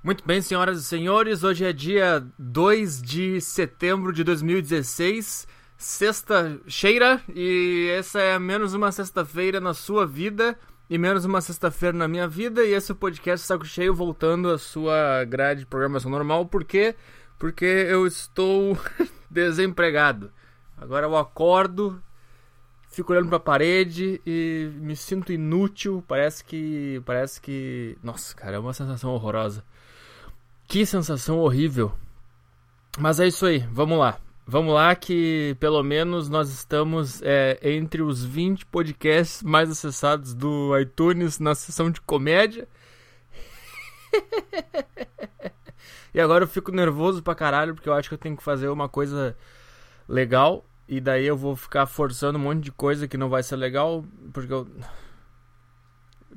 Muito bem, senhoras e senhores, hoje é dia 2 de setembro de 2016, sexta cheira, e essa é menos uma sexta-feira na sua vida e menos uma sexta-feira na minha vida, e esse o podcast Saco Cheio voltando à sua grade de programação normal, por quê? Porque eu estou desempregado. Agora eu acordo, fico olhando pra parede e me sinto inútil, parece que. Parece que. Nossa, cara, é uma sensação horrorosa. Que sensação horrível. Mas é isso aí, vamos lá. Vamos lá que pelo menos nós estamos é, entre os 20 podcasts mais acessados do iTunes na seção de comédia. e agora eu fico nervoso pra caralho porque eu acho que eu tenho que fazer uma coisa legal e daí eu vou ficar forçando um monte de coisa que não vai ser legal porque eu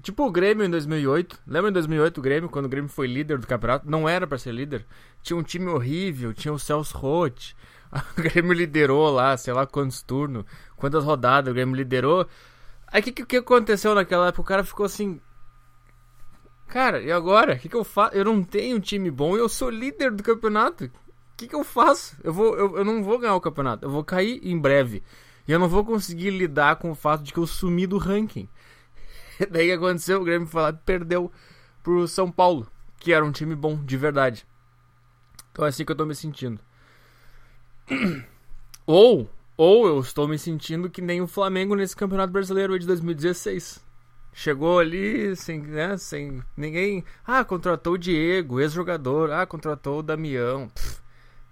Tipo o Grêmio em 2008. Lembra em 2008 o Grêmio, quando o Grêmio foi líder do campeonato? Não era para ser líder. Tinha um time horrível, tinha o Celso Roth. O Grêmio liderou lá, sei lá quantos turnos, quantas rodadas o Grêmio liderou. Aí o que, que aconteceu naquela época? O cara ficou assim. Cara, e agora? O que, que eu faço? Eu não tenho um time bom e eu sou líder do campeonato. O que, que eu faço? Eu, vou, eu, eu não vou ganhar o campeonato. Eu vou cair em breve. E eu não vou conseguir lidar com o fato de que eu sumi do ranking. Daí que aconteceu? O Grêmio foi lá perdeu pro São Paulo, que era um time bom, de verdade. Então é assim que eu tô me sentindo. Ou, ou eu estou me sentindo que nem o Flamengo nesse Campeonato Brasileiro de 2016. Chegou ali sem, né, sem ninguém. Ah, contratou o Diego, ex-jogador. Ah, contratou o Damião. Pff.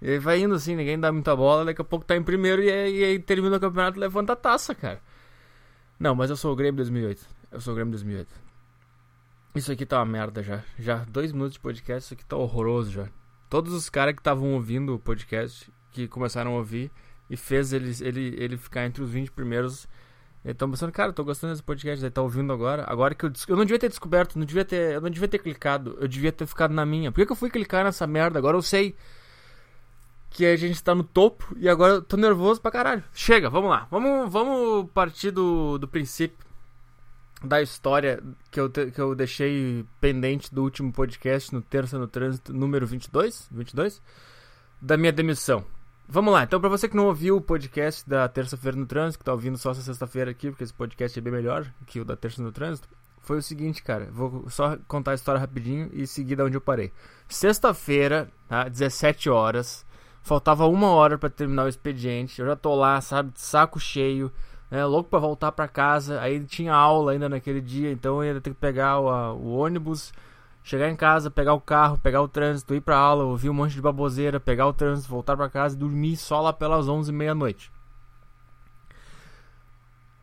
E vai indo assim, ninguém dá muita bola. Daqui a pouco tá em primeiro e aí, e aí termina o campeonato e levanta a taça, cara. Não, mas eu sou o Grêmio 2008. Eu sou o Grêmio 2008. Isso aqui tá uma merda já. Já dois minutos de podcast, isso aqui tá horroroso já. Todos os caras que estavam ouvindo o podcast, que começaram a ouvir, e fez ele, ele, ele ficar entre os 20 primeiros. Estão pensando, cara, eu tô gostando desse podcast, aí tá ouvindo agora. Agora que eu Eu não devia ter descoberto, não devia ter. Eu não devia ter clicado, eu devia ter ficado na minha. Por que, que eu fui clicar nessa merda? Agora eu sei que a gente tá no topo e agora eu tô nervoso pra caralho. Chega, vamos lá. Vamos, vamos partir do, do princípio da história que eu, te, que eu deixei pendente do último podcast no Terça no Trânsito, número 22, 22 da minha demissão. Vamos lá, então para você que não ouviu o podcast da Terça-feira no Trânsito, que tá ouvindo só essa sexta-feira aqui, porque esse podcast é bem melhor que o da Terça no Trânsito, foi o seguinte, cara, vou só contar a história rapidinho e seguir da onde eu parei. Sexta-feira, tá, 17 horas, faltava uma hora para terminar o expediente, eu já tô lá, sabe, de saco cheio, né, louco para voltar para casa. Aí tinha aula ainda naquele dia, então eu ia ter que pegar o, a, o, ônibus, chegar em casa, pegar o carro, pegar o trânsito, ir pra aula, ouvir um monte de baboseira, pegar o trânsito, voltar para casa e dormir só lá pelas 11 e meia noite.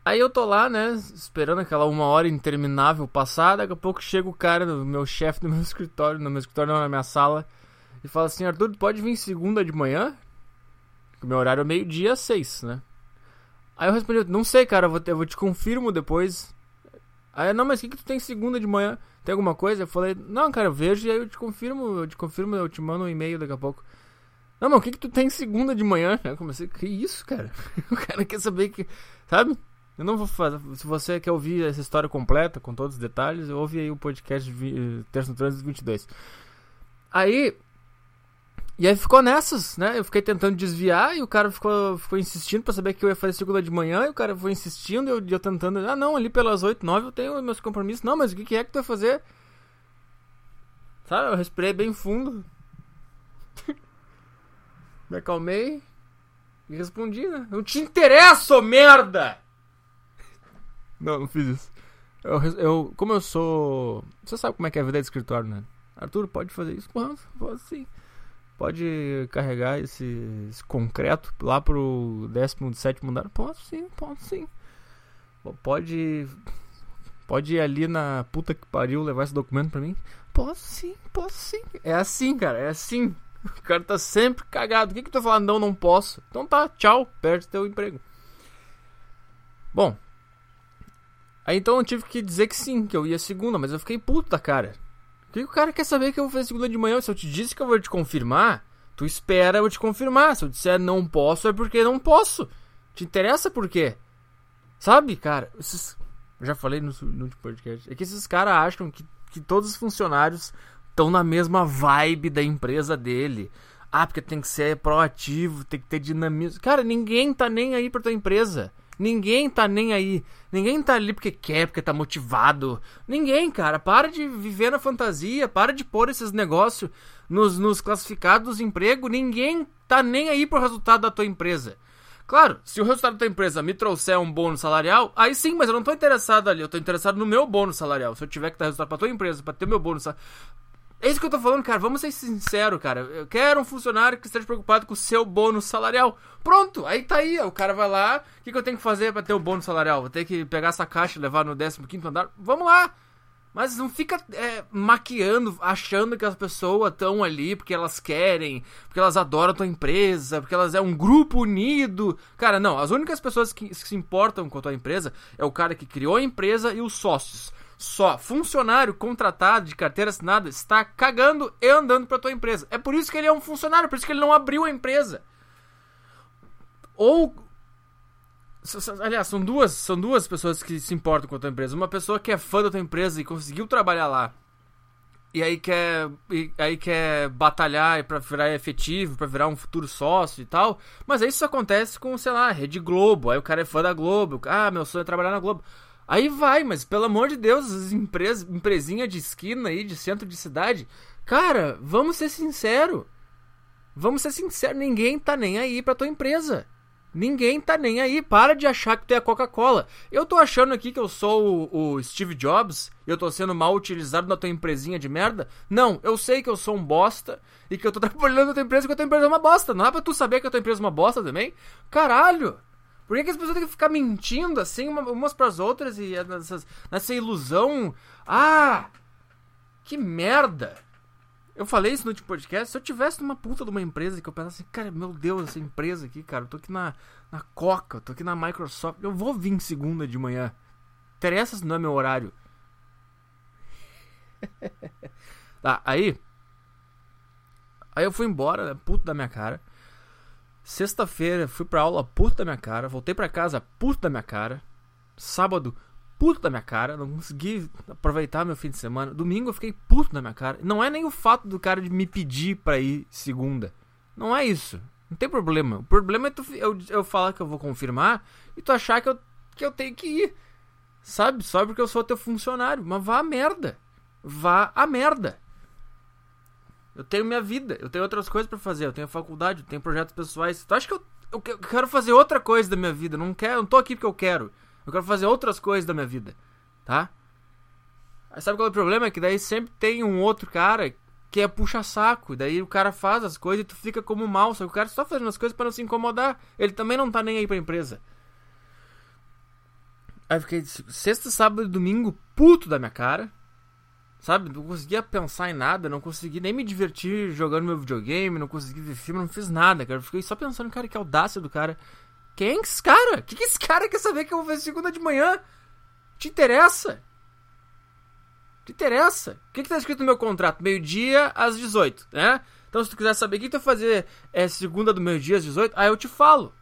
Aí eu tô lá, né, esperando aquela uma hora interminável passar, daqui a pouco chega o cara, o meu chefe no meu escritório, no meu escritório não, na minha sala, e fala assim, Arthur, pode vir segunda de manhã? O meu horário é meio-dia seis, né? Aí eu respondi, não sei, cara, eu vou, te, eu vou te confirmo depois. Aí, não, mas o que, que tu tem segunda de manhã? Tem alguma coisa? Eu falei, não, cara, eu vejo e aí eu te confirmo, eu te confirmo, eu te mando um e-mail daqui a pouco. Não, mas o que, que tu tem segunda de manhã? Eu comecei, que isso, cara? O cara quer saber que. Sabe? Eu não vou fazer. Se você quer ouvir essa história completa, com todos os detalhes, ouve aí o podcast vi, Terça no Trânsito 22. Aí, e aí ficou nessas, né? Eu fiquei tentando desviar e o cara ficou, ficou insistindo pra saber que eu ia fazer segunda de manhã. E o cara foi insistindo e eu, eu tentando. Ah, não, ali pelas 8, 9 eu tenho meus compromissos. Não, mas o que, que é que tu vai fazer? Sabe? Eu respirei bem fundo. Me acalmei e respondi, né? Não te interessa, merda! Não, não fiz isso. Eu, eu, como eu sou. Você sabe como é que é a vida de escritório, né? Arthur, pode fazer isso? Pode, pode sim. Pode carregar esse, esse concreto lá pro 17 andar? Posso sim, posso sim. Pode. Pode ir ali na puta que pariu levar esse documento pra mim? Posso sim, posso sim. É assim, cara, é assim. O cara tá sempre cagado. O que que tu tá falando? Não, não posso. Então tá, tchau, perde teu emprego. Bom. Aí então eu tive que dizer que sim, que eu ia segunda, mas eu fiquei puto da cara. Que o cara quer saber que eu vou fazer segunda de manhã? Se eu te disse que eu vou te confirmar, tu espera eu te confirmar. Se eu disser não posso, é porque não posso. Te interessa por quê? Sabe, cara? Esses... Já falei no, no podcast. É que esses caras acham que, que todos os funcionários estão na mesma vibe da empresa dele. Ah, porque tem que ser proativo, tem que ter dinamismo. Cara, ninguém tá nem aí pra tua empresa. Ninguém tá nem aí. Ninguém tá ali porque quer, porque tá motivado. Ninguém, cara. Para de viver na fantasia. Para de pôr esses negócios nos, nos classificados de emprego. Ninguém tá nem aí pro resultado da tua empresa. Claro, se o resultado da tua empresa me trouxer um bônus salarial, aí sim, mas eu não tô interessado ali. Eu tô interessado no meu bônus salarial. Se eu tiver que dar resultado pra tua empresa, pra ter meu bônus salarial. É isso que eu tô falando, cara. Vamos ser sinceros, cara. Eu quero um funcionário que esteja preocupado com o seu bônus salarial. Pronto, aí tá aí. O cara vai lá. O que, que eu tenho que fazer para ter o bônus salarial? Vou ter que pegar essa caixa e levar no 15 andar? Vamos lá. Mas não fica é, maquiando, achando que as pessoas estão ali porque elas querem, porque elas adoram a tua empresa, porque elas é um grupo unido. Cara, não. As únicas pessoas que, que se importam com a tua empresa é o cara que criou a empresa e os sócios só funcionário contratado de carteira assinada está cagando e andando para tua empresa. É por isso que ele é um funcionário, por isso que ele não abriu a empresa. Ou aliás, são duas, são duas pessoas que se importam com a tua empresa. Uma pessoa que é fã da tua empresa e conseguiu trabalhar lá. E aí quer, e aí quer batalhar para virar efetivo, para virar um futuro sócio e tal. Mas isso acontece com, sei lá, Rede Globo. Aí o cara é fã da Globo. Ah, meu sonho é trabalhar na Globo. Aí vai, mas pelo amor de Deus, as empresas, empresinha de esquina aí, de centro de cidade, cara, vamos ser sincero. Vamos ser sinceros, ninguém tá nem aí pra tua empresa. Ninguém tá nem aí. Para de achar que tu é a Coca-Cola. Eu tô achando aqui que eu sou o, o Steve Jobs e eu tô sendo mal utilizado na tua empresinha de merda? Não, eu sei que eu sou um bosta e que eu tô trabalhando na tua empresa que a tua empresa é uma bosta. Não é pra tu saber que a tua empresa é uma bosta também? Caralho! Por que, que as pessoas têm que ficar mentindo assim uma, umas pras outras e nessas, nessa ilusão? Ah! Que merda! Eu falei isso no último podcast. Se eu tivesse numa puta de uma empresa que eu pensasse cara, meu Deus, essa empresa aqui, cara, eu tô aqui na, na Coca, eu tô aqui na Microsoft, eu vou vir segunda de manhã. Interessa se não é meu horário. tá, aí. Aí eu fui embora, né, puto da minha cara. Sexta-feira fui pra aula puto da minha cara, voltei pra casa puto da minha cara. Sábado, puto da minha cara, não consegui aproveitar meu fim de semana. Domingo eu fiquei puto da minha cara. Não é nem o fato do cara de me pedir pra ir segunda. Não é isso. Não tem problema. O problema é tu, eu, eu falar que eu vou confirmar e tu achar que eu, que eu tenho que ir. Sabe? Só porque eu sou teu funcionário. Mas vá a merda. Vá a merda. Eu tenho minha vida, eu tenho outras coisas para fazer, eu tenho faculdade, eu tenho projetos pessoais. Tu acha que eu, eu, quero fazer outra coisa da minha vida? não quero, não tô aqui porque eu quero. Eu quero fazer outras coisas da minha vida, tá? Aí sabe qual é o problema? É que daí sempre tem um outro cara que é puxa-saco. Daí o cara faz as coisas e tu fica como mal. Só que o cara só fazendo as coisas para não se incomodar. Ele também não tá nem aí pra empresa. Aí fiquei sexta, sábado e domingo puto da minha cara. Sabe? Não conseguia pensar em nada, não consegui nem me divertir jogando meu videogame, não consegui ver filme, não fiz nada, cara. Eu fiquei só pensando, cara, que audácia do cara. Quem é esse cara? O que, que esse cara quer saber que eu vou fazer segunda de manhã? Te interessa? Te interessa? O que, que tá escrito no meu contrato? Meio-dia às 18, né? Então, se tu quiser saber o que tu vai fazer é segunda do meio-dia às 18, aí eu te falo.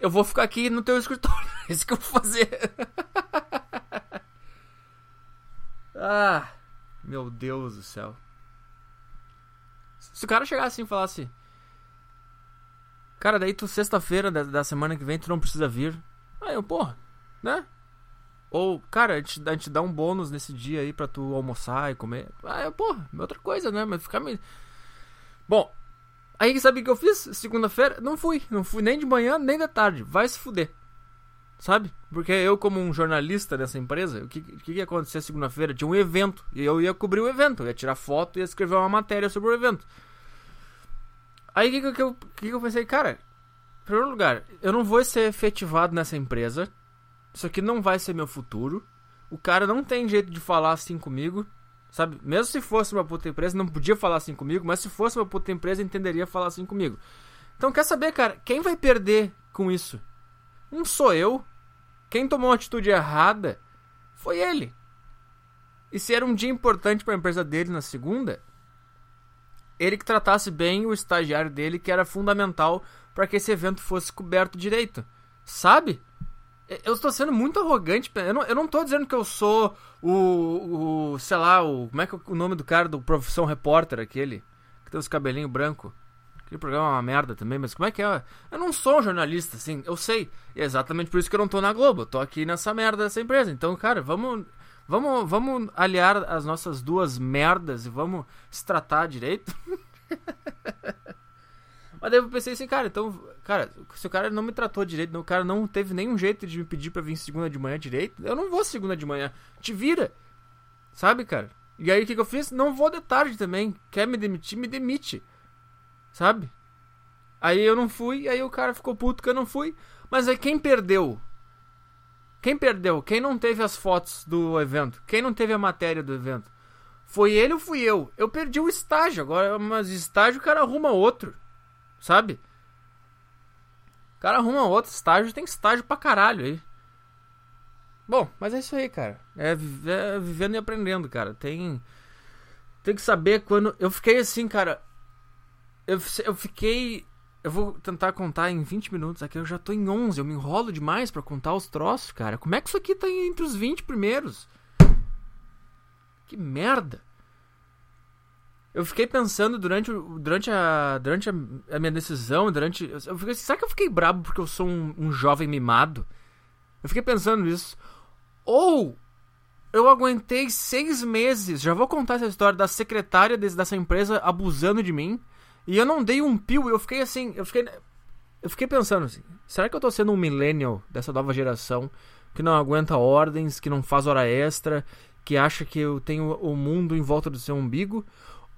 Eu vou ficar aqui no teu escritório. É isso que eu vou fazer. Ah, meu Deus do céu. Se o cara chegasse assim e falasse: Cara, daí tu sexta-feira da, da, semana que vem tu não precisa vir. Aí eu, porra, né? Ou, cara, a gente, a gente dá um bônus nesse dia aí pra tu almoçar e comer. Aí eu, porra, é outra coisa, né? Mas ficar me. Bom, aí sabe o que eu fiz? Segunda-feira, não fui. Não fui nem de manhã, nem da tarde. Vai se fuder. Sabe? Porque eu, como um jornalista dessa empresa, o que, que ia acontecer segunda-feira? Tinha um evento. E eu ia cobrir o evento. Ia tirar foto e ia escrever uma matéria sobre o evento. Aí o que, que, eu, que, que eu pensei? Cara, em primeiro lugar, eu não vou ser efetivado nessa empresa. Isso aqui não vai ser meu futuro. O cara não tem jeito de falar assim comigo. Sabe? Mesmo se fosse uma puta empresa, não podia falar assim comigo. Mas se fosse uma puta empresa, entenderia falar assim comigo. Então, quer saber, cara? Quem vai perder com isso? Não sou eu, quem tomou uma atitude errada foi ele. E se era um dia importante para a empresa dele na segunda, ele que tratasse bem o estagiário dele, que era fundamental para que esse evento fosse coberto direito. Sabe? Eu estou sendo muito arrogante. Eu não, eu não tô dizendo que eu sou o, o. Sei lá, o. Como é que é o nome do cara do Profissão Repórter, aquele? Que tem os cabelinhos brancos. Aquele programa é uma merda também, mas como é que é? Eu não sou um jornalista, assim, eu sei. E é exatamente por isso que eu não tô na Globo. Eu tô aqui nessa merda dessa empresa. Então, cara, vamos. Vamos, vamos aliar as nossas duas merdas e vamos se tratar direito. Mas daí eu pensei assim, cara, então, cara, se o cara não me tratou direito, o cara não teve nenhum jeito de me pedir pra vir segunda de manhã direito, eu não vou segunda de manhã. Te vira. Sabe, cara? E aí o que, que eu fiz? Não vou de tarde também. Quer me demitir? Me demite. Sabe? Aí eu não fui, aí o cara ficou puto que eu não fui. Mas aí quem perdeu? Quem perdeu? Quem não teve as fotos do evento? Quem não teve a matéria do evento? Foi ele ou fui eu? Eu perdi o estágio. Agora, mas estágio o cara arruma outro. Sabe? O cara arruma outro estágio, tem estágio pra caralho aí. Bom, mas é isso aí, cara. É, é vivendo e aprendendo, cara. Tem. Tem que saber quando. Eu fiquei assim, cara. Eu, eu fiquei. Eu vou tentar contar em 20 minutos. Aqui eu já tô em 11. Eu me enrolo demais para contar os troços, cara. Como é que isso aqui tá entre os 20 primeiros? Que merda eu fiquei pensando durante, durante, a, durante a, a minha decisão, durante. Eu fiquei, será que eu fiquei brabo porque eu sou um, um jovem mimado? Eu fiquei pensando nisso. Ou eu aguentei seis meses, já vou contar essa história da secretária desse, dessa empresa abusando de mim. E eu não dei um pio, eu fiquei assim, eu fiquei. Eu fiquei pensando assim, será que eu tô sendo um millennial dessa nova geração que não aguenta ordens, que não faz hora extra, que acha que eu tenho o mundo em volta do seu umbigo?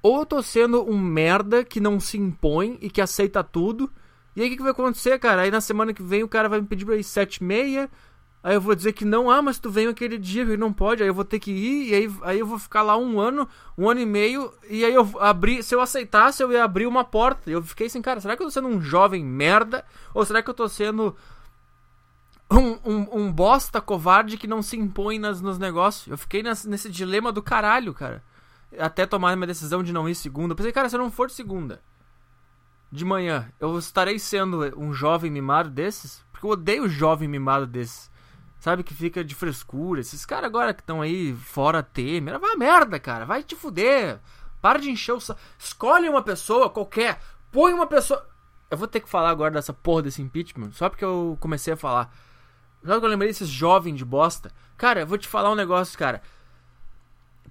Ou eu tô sendo um merda que não se impõe e que aceita tudo. E aí o que, que, vai acontecer, cara? Aí na semana que vem o cara vai me pedir pra ir sete e meia. Aí eu vou dizer que não, ah, mas tu veio aquele dia, ele não pode, aí eu vou ter que ir, e aí, aí eu vou ficar lá um ano, um ano e meio, e aí eu abri, se eu aceitasse, eu ia abrir uma porta. E eu fiquei assim, cara, será que eu tô sendo um jovem merda? Ou será que eu tô sendo um, um, um bosta covarde que não se impõe nas, nos negócios? Eu fiquei nesse, nesse dilema do caralho, cara até tomar minha decisão de não ir segunda. Eu pensei, cara, se eu não for segunda, de manhã, eu estarei sendo um jovem mimado desses? Porque eu odeio jovem mimado desses. Sabe, que fica de frescura. Esses caras agora que estão aí fora Temer. Vai merda, cara. Vai te fuder. Para de encher o saco. Escolhe uma pessoa qualquer. Põe uma pessoa. Eu vou ter que falar agora dessa porra desse impeachment. Só porque eu comecei a falar. Só que eu lembrei desses jovens de bosta. Cara, eu vou te falar um negócio, cara.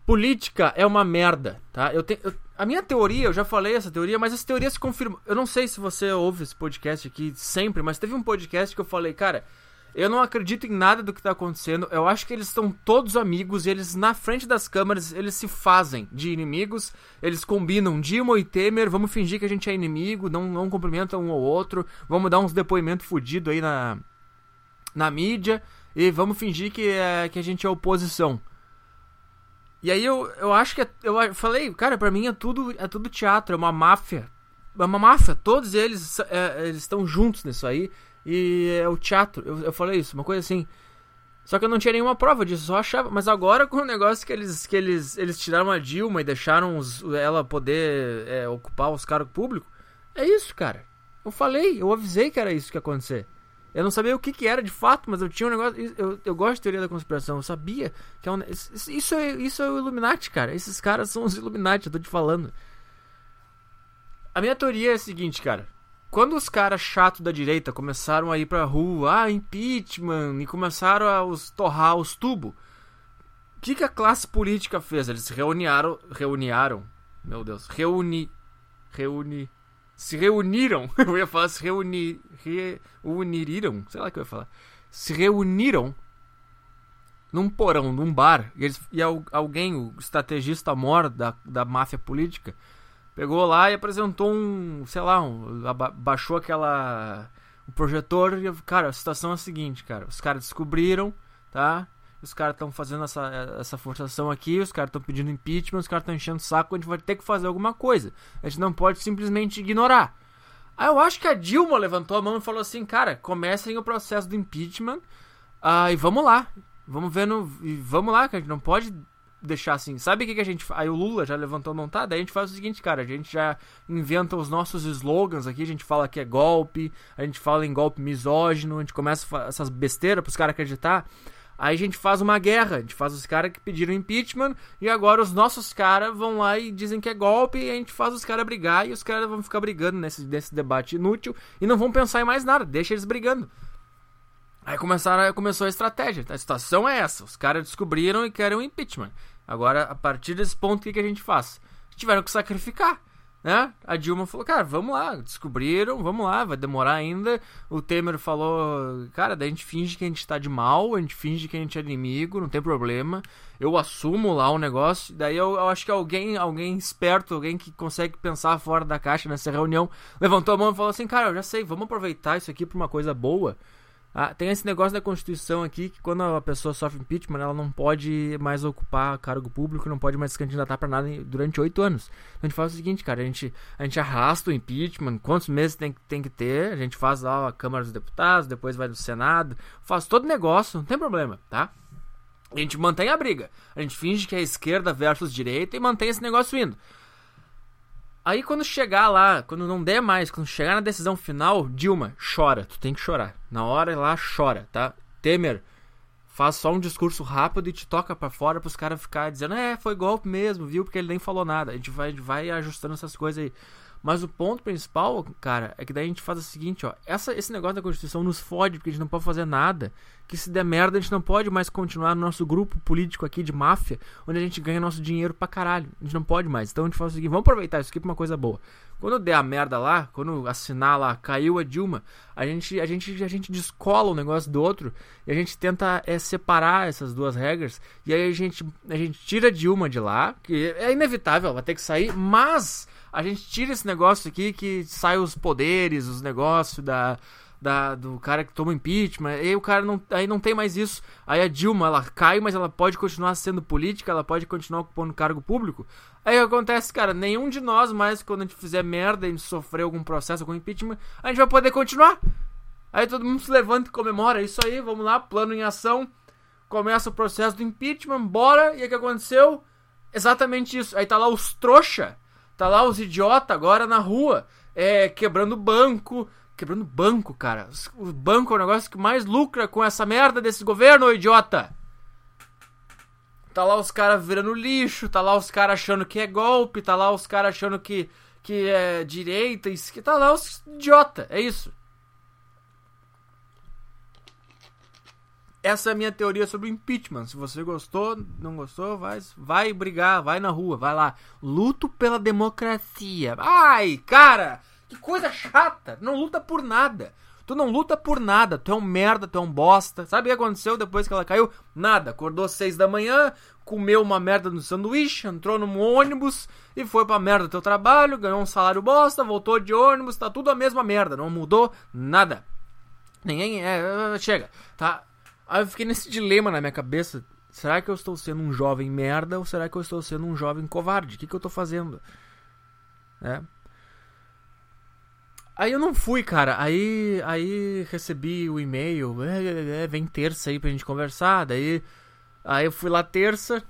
Política é uma merda, tá? Eu tenho, eu, a minha teoria, eu já falei essa teoria, mas essa teoria se confirma. Eu não sei se você ouve esse podcast aqui sempre, mas teve um podcast que eu falei, cara, eu não acredito em nada do que tá acontecendo. Eu acho que eles estão todos amigos e eles, na frente das câmeras, eles se fazem de inimigos. Eles combinam Dilma e Temer, vamos fingir que a gente é inimigo, não, não cumprimentam um ou outro, vamos dar uns depoimentos fudidos aí na, na mídia e vamos fingir que, é, que a gente é oposição. E aí eu, eu acho que. É, eu falei, cara, pra mim é tudo, é tudo teatro, é uma máfia. É uma máfia, todos eles é, eles estão juntos nisso aí. E é o teatro. Eu, eu falei isso, uma coisa assim. Só que eu não tinha nenhuma prova disso, só achava. Mas agora com o negócio que eles, que eles, eles tiraram a Dilma e deixaram os, ela poder é, ocupar os cargos públicos, é isso, cara. Eu falei, eu avisei que era isso que ia acontecer. Eu não sabia o que, que era de fato, mas eu tinha um negócio. Eu, eu gosto de teoria da conspiração. Eu sabia que é um, isso, é, isso é o Illuminati, cara. Esses caras são os Illuminati, eu tô te falando. A minha teoria é a seguinte, cara. Quando os caras chatos da direita começaram a ir pra rua, ah, impeachment, e começaram a os, torrar os tubos, o que, que a classe política fez? Eles reuniaram. Reuniaram. Meu Deus. Reuni. Reuni se reuniram. Eu ia falar se reuni, reuniriram. Sei lá o que eu ia falar. Se reuniram num porão, num bar. E, eles, e alguém, o estrategista mor da, da máfia política, pegou lá e apresentou um. Sei lá, um, baixou aquela. O projetor e. Cara, a situação é a seguinte, cara. Os caras descobriram, tá? os caras estão fazendo essa, essa forçação aqui, os caras estão pedindo impeachment, os caras estão enchendo o saco, a gente vai ter que fazer alguma coisa. A gente não pode simplesmente ignorar. Aí eu acho que a Dilma levantou a mão e falou assim, cara, comecem o processo do impeachment uh, e vamos lá. Vamos ver no. E vamos lá, que a gente não pode deixar assim. Sabe o que, que a gente. Aí o Lula já levantou a mão, tá? Daí a gente faz o seguinte, cara. A gente já inventa os nossos slogans aqui. A gente fala que é golpe. A gente fala em golpe misógino. A gente começa essas besteiras pros caras acreditar. Aí a gente faz uma guerra, a gente faz os caras que pediram impeachment e agora os nossos caras vão lá e dizem que é golpe e a gente faz os caras brigar e os caras vão ficar brigando nesse, nesse debate inútil e não vão pensar em mais nada, deixa eles brigando. Aí começaram, começou a estratégia. A situação é essa: os caras descobriram e querem o impeachment. Agora, a partir desse ponto, o que, que a gente faz? Tiveram que sacrificar. Né? A Dilma falou, cara, vamos lá, descobriram, vamos lá, vai demorar ainda. O Temer falou, cara, daí a gente finge que a gente tá de mal, a gente finge que a gente é inimigo, não tem problema. Eu assumo lá o negócio. Daí eu, eu acho que alguém, alguém esperto, alguém que consegue pensar fora da caixa nessa reunião, levantou a mão e falou assim, cara, eu já sei, vamos aproveitar isso aqui pra uma coisa boa. Ah, tem esse negócio da Constituição aqui que quando a pessoa sofre impeachment, ela não pode mais ocupar cargo público, não pode mais se candidatar para nada durante oito anos. Então a gente faz o seguinte, cara, a gente, a gente arrasta o impeachment, quantos meses tem, tem que ter, a gente faz lá a Câmara dos Deputados, depois vai no Senado, faz todo negócio, não tem problema, tá? A gente mantém a briga. A gente finge que é esquerda versus direita e mantém esse negócio indo. Aí quando chegar lá, quando não der mais, quando chegar na decisão final, Dilma, chora. Tu tem que chorar. Na hora lá, chora, tá? Temer, faz só um discurso rápido e te toca para fora pros caras ficarem dizendo, é, foi golpe mesmo, viu? Porque ele nem falou nada. A gente vai, vai ajustando essas coisas aí. Mas o ponto principal, cara, é que daí a gente faz o seguinte, ó. Essa, esse negócio da Constituição nos fode, porque a gente não pode fazer nada. Que se der merda, a gente não pode mais continuar no nosso grupo político aqui de máfia, onde a gente ganha nosso dinheiro pra caralho. A gente não pode mais. Então a gente faz o seguinte, vamos aproveitar isso aqui pra uma coisa boa. Quando der a merda lá, quando assinar lá, caiu a Dilma, a gente, a gente, a gente descola um negócio do outro e a gente tenta é, separar essas duas regras. E aí a gente, a gente tira a Dilma de lá, que é inevitável, vai ter que sair, mas a gente tira esse negócio aqui que sai os poderes, os negócios da, da, do cara que toma impeachment, aí o cara não, aí não tem mais isso. Aí a Dilma, ela cai, mas ela pode continuar sendo política, ela pode continuar ocupando cargo público. Aí acontece, cara, nenhum de nós mais, quando a gente fizer merda e sofrer algum processo, algum impeachment, a gente vai poder continuar. Aí todo mundo se levanta e comemora, é isso aí, vamos lá, plano em ação. Começa o processo do impeachment, bora, e o que aconteceu? Exatamente isso. Aí tá lá os trouxa Tá lá os idiotas agora na rua, é, quebrando banco. Quebrando banco, cara. O banco é o negócio que mais lucra com essa merda desse governo, idiota. Tá lá os caras virando lixo, tá lá os caras achando que é golpe, tá lá os caras achando que, que é direita, tá lá os idiota, é isso. Essa é a minha teoria sobre o impeachment. Se você gostou, não gostou, vai, vai brigar, vai na rua, vai lá. Luto pela democracia. Ai, cara, que coisa chata. Não luta por nada. Tu não luta por nada. Tu é um merda, tu é um bosta. Sabe o que aconteceu depois que ela caiu? Nada. Acordou às seis da manhã, comeu uma merda no sanduíche, entrou num ônibus e foi pra merda do teu trabalho, ganhou um salário bosta, voltou de ônibus, tá tudo a mesma merda. Não mudou nada. Ninguém é. Chega, tá? Aí eu fiquei nesse dilema na minha cabeça. Será que eu estou sendo um jovem merda ou será que eu estou sendo um jovem covarde? O que, que eu estou fazendo? É. Aí eu não fui, cara. Aí, aí recebi o e-mail. É, é, é, vem terça aí pra gente conversar. Daí, aí eu fui lá terça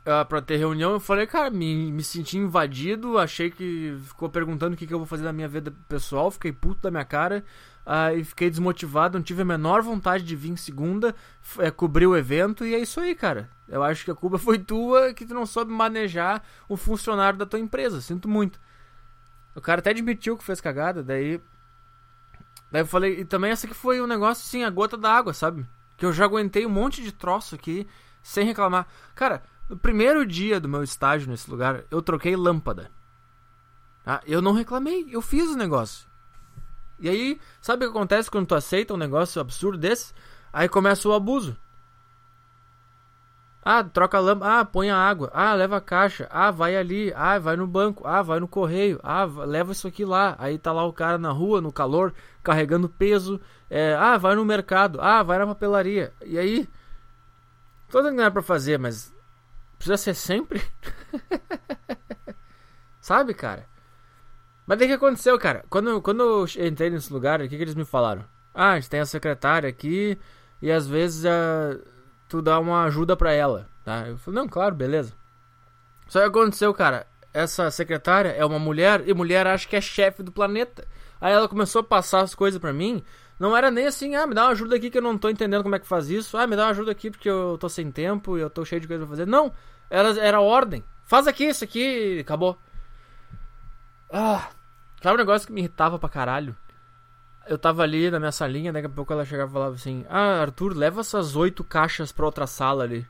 uh, pra ter reunião. Eu falei, cara, me, me senti invadido. Achei que ficou perguntando o que, que eu vou fazer na minha vida pessoal. Fiquei puto da minha cara uh, e fiquei desmotivado, não tive a menor vontade de vir em segunda, é, cobrir o evento e é isso aí, cara. Eu acho que a culpa foi tua que tu não soube manejar o funcionário da tua empresa. Sinto muito. O cara até admitiu que fez cagada, daí. Daí eu falei, e também essa aqui foi um negócio assim, a gota d'água, sabe? Que eu já aguentei um monte de troço aqui sem reclamar. Cara, no primeiro dia do meu estágio nesse lugar, eu troquei lâmpada. Tá? Eu não reclamei, eu fiz o negócio. E aí, sabe o que acontece quando tu aceita um negócio absurdo desse? Aí começa o abuso. Ah, troca a lâmpada. Ah, põe a água. Ah, leva a caixa. Ah, vai ali. Ah, vai no banco. Ah, vai no correio. Ah, leva isso aqui lá. Aí tá lá o cara na rua, no calor, carregando peso. É, ah, vai no mercado. Ah, vai na papelaria. E aí. Tô não é pra fazer, mas. Precisa ser sempre? Sabe, cara? Mas daí que aconteceu, cara? Quando, quando eu entrei nesse lugar, o que, que eles me falaram? Ah, a gente tem a secretária aqui e às vezes uh, tu dá uma ajuda pra ela. Tá? Eu falei, não, claro, beleza. Só que aconteceu, cara, essa secretária é uma mulher e mulher acha que é chefe do planeta. Aí ela começou a passar as coisas para mim. Não era nem assim, ah, me dá uma ajuda aqui que eu não tô entendendo como é que faz isso. Ah, me dá uma ajuda aqui porque eu tô sem tempo e eu tô cheio de coisa pra fazer. Não, era, era ordem. Faz aqui, isso aqui, acabou. Ah, sabe um negócio que me irritava pra caralho? Eu tava ali na minha salinha, daqui a pouco ela chegava e falava assim: Ah, Arthur, leva essas oito caixas pra outra sala ali.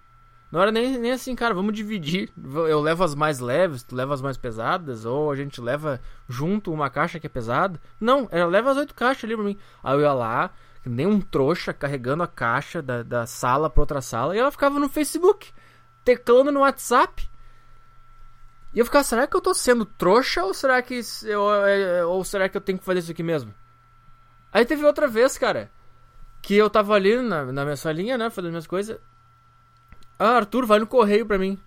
Não era nem, nem assim, cara, vamos dividir. Eu levo as mais leves, tu leva as mais pesadas, ou a gente leva junto uma caixa que é pesada. Não, ela leva as oito caixas ali pra mim. Aí eu ia lá, nem um trouxa, carregando a caixa da, da sala pra outra sala, e ela ficava no Facebook, teclando no WhatsApp. E eu ficava, será que eu tô sendo trouxa ou será que eu, é, ou será que eu tenho que fazer isso aqui mesmo? Aí teve outra vez, cara, que eu tava ali na, na minha salinha, né, fazendo minhas coisas. Ah, Arthur, vai no correio pra mim.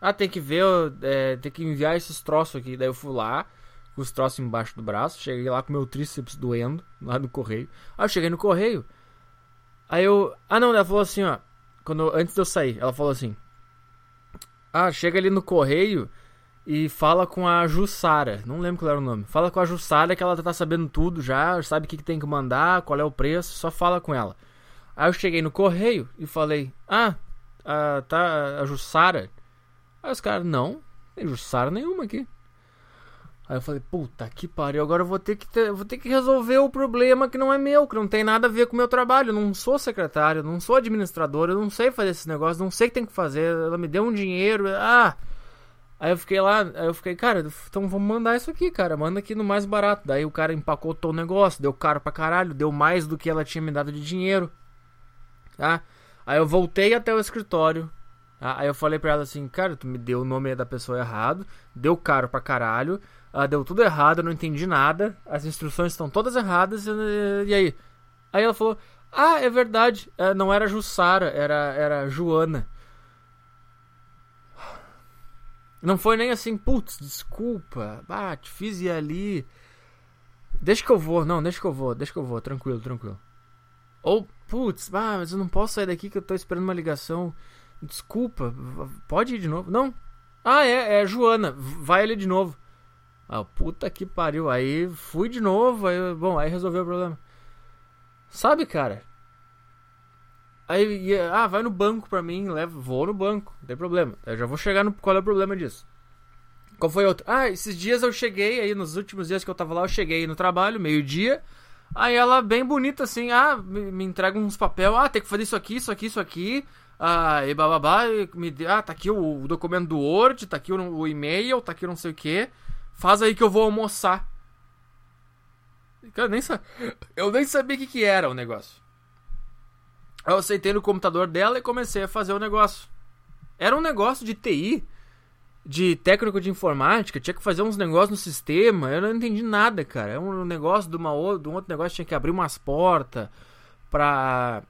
Ah, tem que ver, é, tem que enviar esses troços aqui. Daí eu fui lá, com os troços embaixo do braço. Cheguei lá com meu tríceps doendo, lá no correio. Ah, eu cheguei no correio. Aí eu. Ah, não, ela falou assim, ó. Quando, antes de eu sair, ela falou assim: Ah, chega ali no correio e fala com a Jussara. Não lembro qual era o nome. Fala com a Jussara que ela tá sabendo tudo já, sabe o que, que tem que mandar, qual é o preço. Só fala com ela. Aí eu cheguei no correio e falei: Ah, ah tá a Jussara. Aí os caras: Não, tem Jussara nenhuma aqui. Aí eu falei: Puta que pariu, agora eu vou ter que, ter, vou ter que resolver o problema que não é meu, que não tem nada a ver com o meu trabalho. Eu não sou secretário, não sou administrador, eu não sei fazer esses negócios, não sei o que tem que fazer. Ela me deu um dinheiro. Ah. Aí eu fiquei lá, aí eu fiquei, cara, então vamos mandar isso aqui, cara. Manda aqui no mais barato. Daí o cara empacotou o negócio, deu caro pra caralho, deu mais do que ela tinha me dado de dinheiro tá? Aí eu voltei até o escritório. Tá? Aí eu falei pra ela assim, cara, tu me deu o nome da pessoa errado, deu caro pra caralho, uh, deu tudo errado, eu não entendi nada, as instruções estão todas erradas, e, e aí? Aí ela falou, ah, é verdade, uh, não era Jussara, era, era Joana. Não foi nem assim, putz, desculpa, ah, te fiz ir ali. Deixa que eu vou, não, deixa que eu vou, deixa que eu vou, tranquilo, tranquilo. Ou, putz, ah, mas eu não posso sair daqui que eu tô esperando uma ligação. Desculpa, pode ir de novo? Não. Ah, é, é Joana, vai ali de novo. Ah, puta que pariu. Aí fui de novo, aí, bom, aí resolveu o problema. Sabe, cara? Aí, ah, vai no banco pra mim, leva, vou no banco, não tem problema. Eu já vou chegar no qual é o problema disso. Qual foi outro? Ah, esses dias eu cheguei aí, nos últimos dias que eu tava lá, eu cheguei no trabalho, meio-dia. Aí ela, bem bonita, assim, ah, me, me entrega uns papel, ah, tem que fazer isso aqui, isso aqui, isso aqui. Ah, e bababá, e me, ah, tá aqui o, o, documento do Word, tá aqui o, o e-mail, tá aqui não sei o que. Faz aí que eu vou almoçar. Eu nem, eu nem sabia o que, que era o negócio. Eu aceitei no computador dela e comecei a fazer o negócio. Era um negócio de TI de técnico de informática, tinha que fazer uns negócios no sistema, eu não entendi nada, cara. É um negócio de, uma, de um outro negócio, tinha que abrir umas portas pra.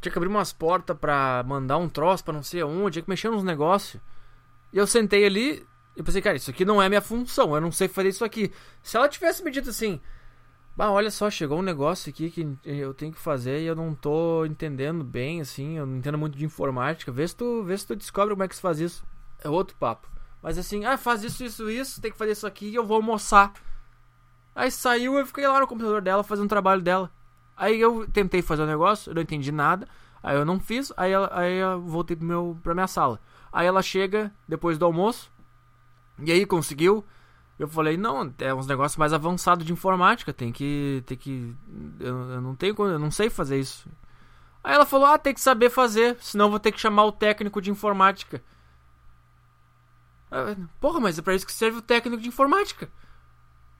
Tinha que abrir umas portas pra mandar um troço pra não sei aonde, tinha que mexer nos negócios. E eu sentei ali e pensei, cara, isso aqui não é minha função, eu não sei fazer isso aqui. Se ela tivesse me dito assim, bah, olha só, chegou um negócio aqui que eu tenho que fazer e eu não tô entendendo bem, assim, eu não entendo muito de informática, vê se tu, vê se tu descobre como é que se faz isso é outro papo. Mas assim, ah, faz isso, isso, isso, tem que fazer isso aqui e eu vou almoçar. Aí saiu, eu fiquei lá no computador dela fazendo o trabalho dela. Aí eu tentei fazer o negócio, eu não entendi nada. Aí eu não fiz, aí, ela, aí eu voltei pro meu, pra minha sala. Aí ela chega depois do almoço. E aí conseguiu. Eu falei, não, é uns negócios mais avançados de informática, tem que. Tem que. Eu, eu não tenho eu não sei fazer isso. Aí ela falou, ah, tem que saber fazer, senão vou ter que chamar o técnico de informática. Porra, mas é pra isso que serve o técnico de informática.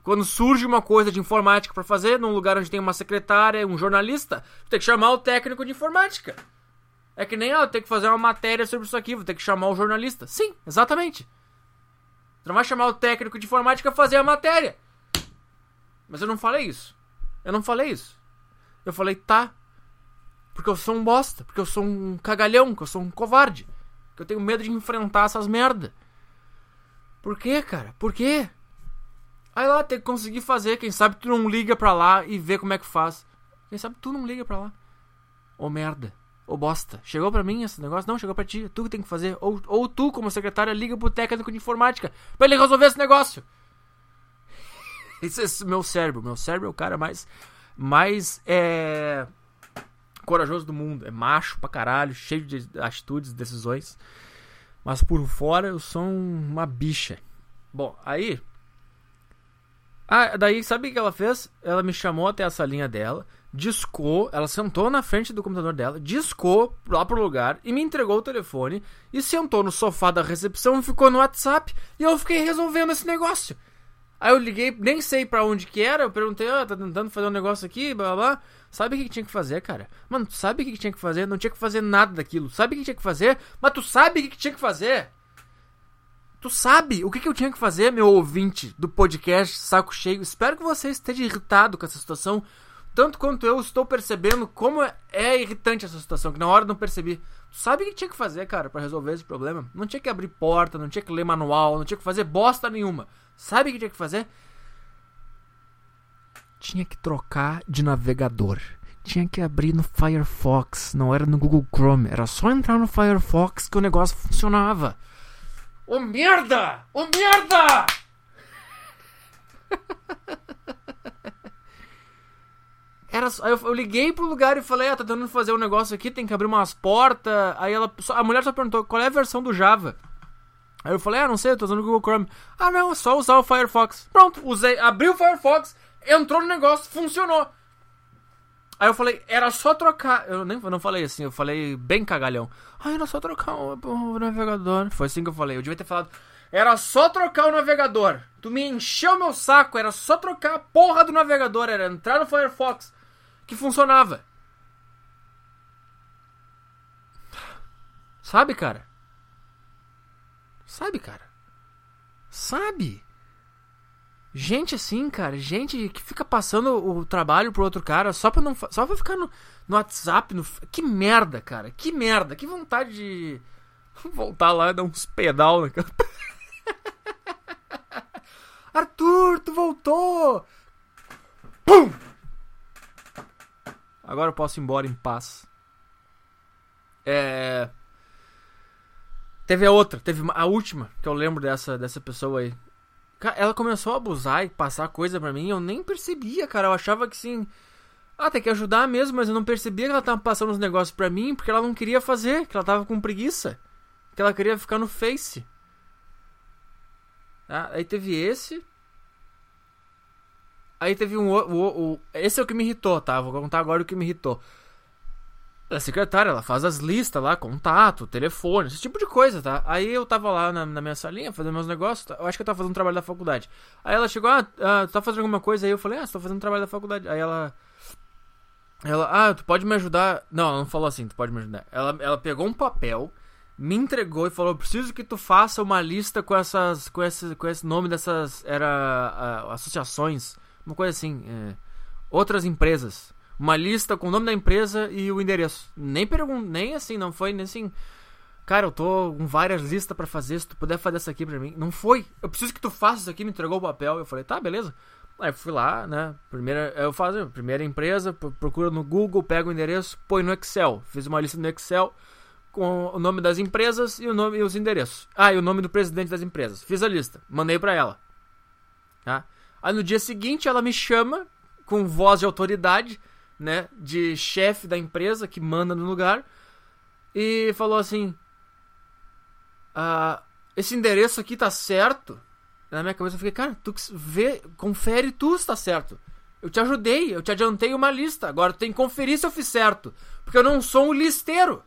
Quando surge uma coisa de informática para fazer, num lugar onde tem uma secretária, um jornalista, tem que chamar o técnico de informática. É que nem, ah, eu tenho que fazer uma matéria sobre isso aqui, vou ter que chamar o jornalista. Sim, exatamente. Você não vai chamar o técnico de informática a fazer a matéria. Mas eu não falei isso. Eu não falei isso. Eu falei, tá. Porque eu sou um bosta. Porque eu sou um cagalhão. Que eu sou um covarde. Que eu tenho medo de enfrentar essas merda. Por quê, cara? Por quê? Aí lá tem que conseguir fazer. Quem sabe tu não liga pra lá e vê como é que faz. Quem sabe tu não liga pra lá. Ô merda. Ô bosta, chegou pra mim esse negócio? Não, chegou pra ti. Tu que tem que fazer. Ou, ou tu, como secretária, liga pro técnico de informática pra ele resolver esse negócio. Esse é meu cérebro. Meu cérebro é o cara mais. Mais. É. Corajoso do mundo. É macho pra caralho, cheio de atitudes, decisões. Mas por fora eu sou uma bicha. Bom, aí. Ah, daí sabe o que ela fez? Ela me chamou até a salinha dela discou, ela sentou na frente do computador dela, discou lá pro lugar e me entregou o telefone e sentou no sofá da recepção e ficou no WhatsApp e eu fiquei resolvendo esse negócio. Aí eu liguei, nem sei para onde que era, eu perguntei, ah, tá tentando fazer um negócio aqui, blá blá blá. Sabe o que, que tinha que fazer, cara? Mano, tu sabe o que, que tinha que fazer? Não tinha que fazer nada daquilo. Sabe o que tinha que fazer? Mas tu sabe o que, que tinha que fazer? Tu sabe o que, que eu tinha que fazer, meu ouvinte do podcast Saco Cheio? Espero que você esteja irritado com essa situação tanto quanto eu estou percebendo como é irritante essa situação, que na hora não percebi. Tu sabe o que tinha que fazer, cara, para resolver esse problema? Não tinha que abrir porta, não tinha que ler manual, não tinha que fazer bosta nenhuma. Sabe o que tinha que fazer? Tinha que trocar de navegador. Tinha que abrir no Firefox, não era no Google Chrome. Era só entrar no Firefox que o negócio funcionava. Ô oh, merda! Ô oh, merda! Era, aí eu, eu, liguei pro lugar e falei, ah, tá tentando fazer um negócio aqui, tem que abrir umas portas. Aí ela, a mulher só perguntou qual é a versão do Java. Aí eu falei, ah, não sei, eu tô usando o Google Chrome. Ah, não, é só usar o Firefox. Pronto, usei, abri o Firefox, entrou no negócio, funcionou. Aí eu falei, era só trocar. Eu nem não falei assim, eu falei bem cagalhão. Ah, era só trocar o, o navegador. Foi assim que eu falei. Eu devia ter falado, era só trocar o navegador. Tu me encheu meu saco, era só trocar a porra do navegador, era entrar no Firefox que funcionava. Sabe, cara? Sabe, cara? Sabe? Gente assim, cara, gente que fica passando o trabalho pro outro cara só pra não só pra ficar no, no WhatsApp, no que merda, cara. Que merda, que vontade de voltar lá e dar uns pedal naquela Arthur, tu voltou! Pum! Agora eu posso ir embora em paz. É. Teve a outra, teve a última que eu lembro dessa, dessa pessoa aí. Ela começou a abusar e passar coisa pra mim eu nem percebia, cara. Eu achava que sim. Ah, tem que ajudar mesmo, mas eu não percebia que ela tava passando os negócios pra mim porque ela não queria fazer, que ela tava com preguiça. Que ela queria ficar no Face. Ah, aí teve esse. Aí teve um o, o, Esse é o que me irritou, tá? Vou contar agora o que me irritou. A secretária, ela faz as listas lá, contato, telefone, esse tipo de coisa, tá? Aí eu tava lá na, na minha salinha fazendo meus negócios, tá? eu acho que eu tava fazendo trabalho da faculdade. Aí ela chegou, ah, ah, tá fazendo alguma coisa? Aí eu falei, ah, tá fazendo trabalho da faculdade. Aí ela. Ela, ah, tu pode me ajudar. Não, ela não falou assim, tu pode me ajudar. Ela, ela pegou um papel, me entregou e falou: preciso que tu faça uma lista com essas. com esse, com esse nome dessas. Era. Uh, associações uma coisa assim, é, outras empresas, uma lista com o nome da empresa e o endereço. Nem pergun nem assim, não foi nem assim. Cara, eu tô com várias listas para fazer, se tu puder fazer essa aqui pra mim. Não foi. Eu preciso que tu faça isso aqui, me entregou o papel. Eu falei, tá, beleza. Aí fui lá, né? Primeira, eu faço, primeira empresa, procura no Google, pega o endereço, põe no Excel. Fiz uma lista no Excel com o nome das empresas e o nome e os endereços. Ah, e o nome do presidente das empresas. Fiz a lista, mandei para ela. Tá? Aí no dia seguinte ela me chama com voz de autoridade, né, de chefe da empresa que manda no lugar e falou assim: ah, esse endereço aqui tá certo. Na minha cabeça eu fiquei, cara, tu vê, confere tu se tá certo. Eu te ajudei, eu te adiantei uma lista. Agora tu tem que conferir se eu fiz certo. Porque eu não sou um listeiro.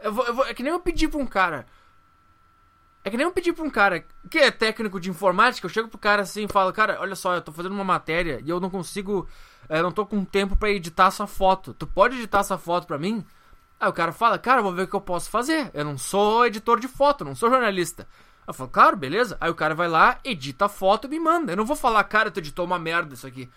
Eu vou, eu vou, é que nem eu pedir pra um cara. É que nem eu pedir pra um cara que é técnico de informática, eu chego pro cara assim e falo, cara, olha só, eu tô fazendo uma matéria e eu não consigo. Eu é, não tô com tempo para editar essa foto. Tu pode editar essa foto pra mim? Aí o cara fala, cara, vou ver o que eu posso fazer. Eu não sou editor de foto, não sou jornalista. Eu falo, claro, beleza. Aí o cara vai lá, edita a foto e me manda. Eu não vou falar, cara, tu editou uma merda isso aqui.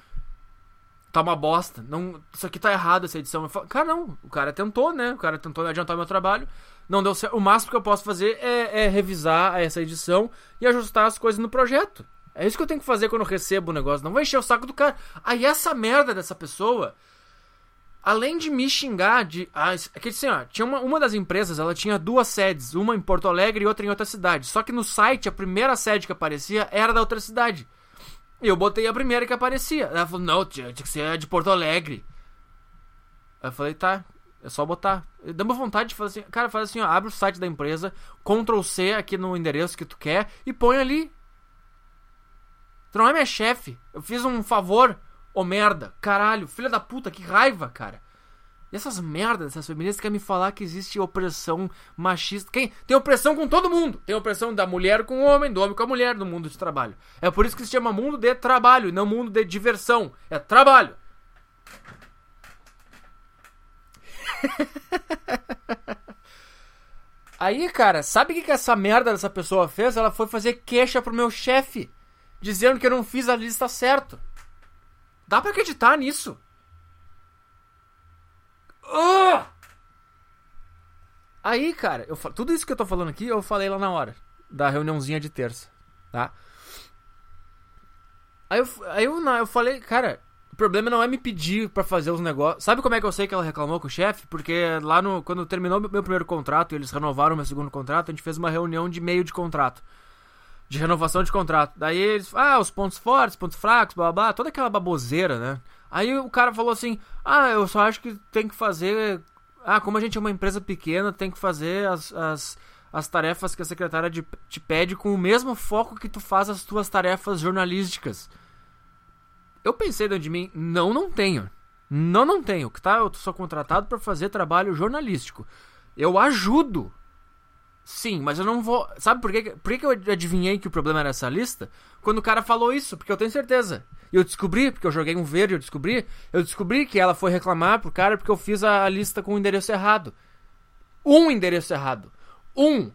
Tá uma bosta. Não, isso aqui tá errado, essa edição. Eu falo, cara, não. O cara tentou, né? O cara tentou adiantar meu trabalho não deu certo. O máximo que eu posso fazer é, é, revisar essa edição e ajustar as coisas no projeto. É isso que eu tenho que fazer quando eu recebo o negócio. Não vou encher o saco do cara. Aí essa merda dessa pessoa além de me xingar de. Ah, é que assim, ó, tinha uma, uma das empresas, ela tinha duas sedes, uma em Porto Alegre e outra em outra cidade. Só que no site, a primeira sede que aparecia era da outra cidade. E eu botei a primeira que aparecia. Ela falou, não, tinha que ser a de Porto Alegre. Aí eu falei, tá, é só botar. Dá uma vontade de fazer assim, cara, faz assim, ó, abre o site da empresa, Ctrl C aqui no endereço que tu quer e põe ali. Tu não é minha chefe. Eu fiz um favor. Ô merda, caralho, filha da puta, que raiva, cara. E essas merdas, essas feministas querem me falar que existe opressão machista. Quem? Tem opressão com todo mundo. Tem opressão da mulher com o homem, do homem com a mulher no mundo de trabalho. É por isso que se chama mundo de trabalho e não mundo de diversão. É trabalho. Aí, cara, sabe o que, que essa merda dessa pessoa fez? Ela foi fazer queixa pro meu chefe, dizendo que eu não fiz a lista certo. Dá pra acreditar nisso? Uh! Aí, cara, eu, tudo isso que eu tô falando aqui, eu falei lá na hora da reuniãozinha de terça, tá? Aí eu, aí eu, eu falei, cara, o problema não é me pedir para fazer os negócios. Sabe como é que eu sei que ela reclamou com o chefe? Porque lá no quando terminou meu primeiro contrato e eles renovaram meu segundo contrato, a gente fez uma reunião de meio de contrato. De renovação de contrato. Daí eles, ah, os pontos fortes, pontos fracos, blá, toda aquela baboseira, né? Aí o cara falou assim: "Ah, eu só acho que tem que fazer, ah, como a gente é uma empresa pequena, tem que fazer as, as as tarefas que a secretária de, te pede com o mesmo foco que tu faz as tuas tarefas jornalísticas. Eu pensei dentro de mim, não, não tenho. Não, não tenho. Tá? Eu sou contratado para fazer trabalho jornalístico. Eu ajudo. Sim, mas eu não vou. Sabe por, quê? por que eu adivinhei que o problema era essa lista? Quando o cara falou isso, porque eu tenho certeza. E eu descobri, porque eu joguei um verde, eu descobri. Eu descobri que ela foi reclamar pro cara porque eu fiz a lista com o endereço errado. Um endereço errado. Um.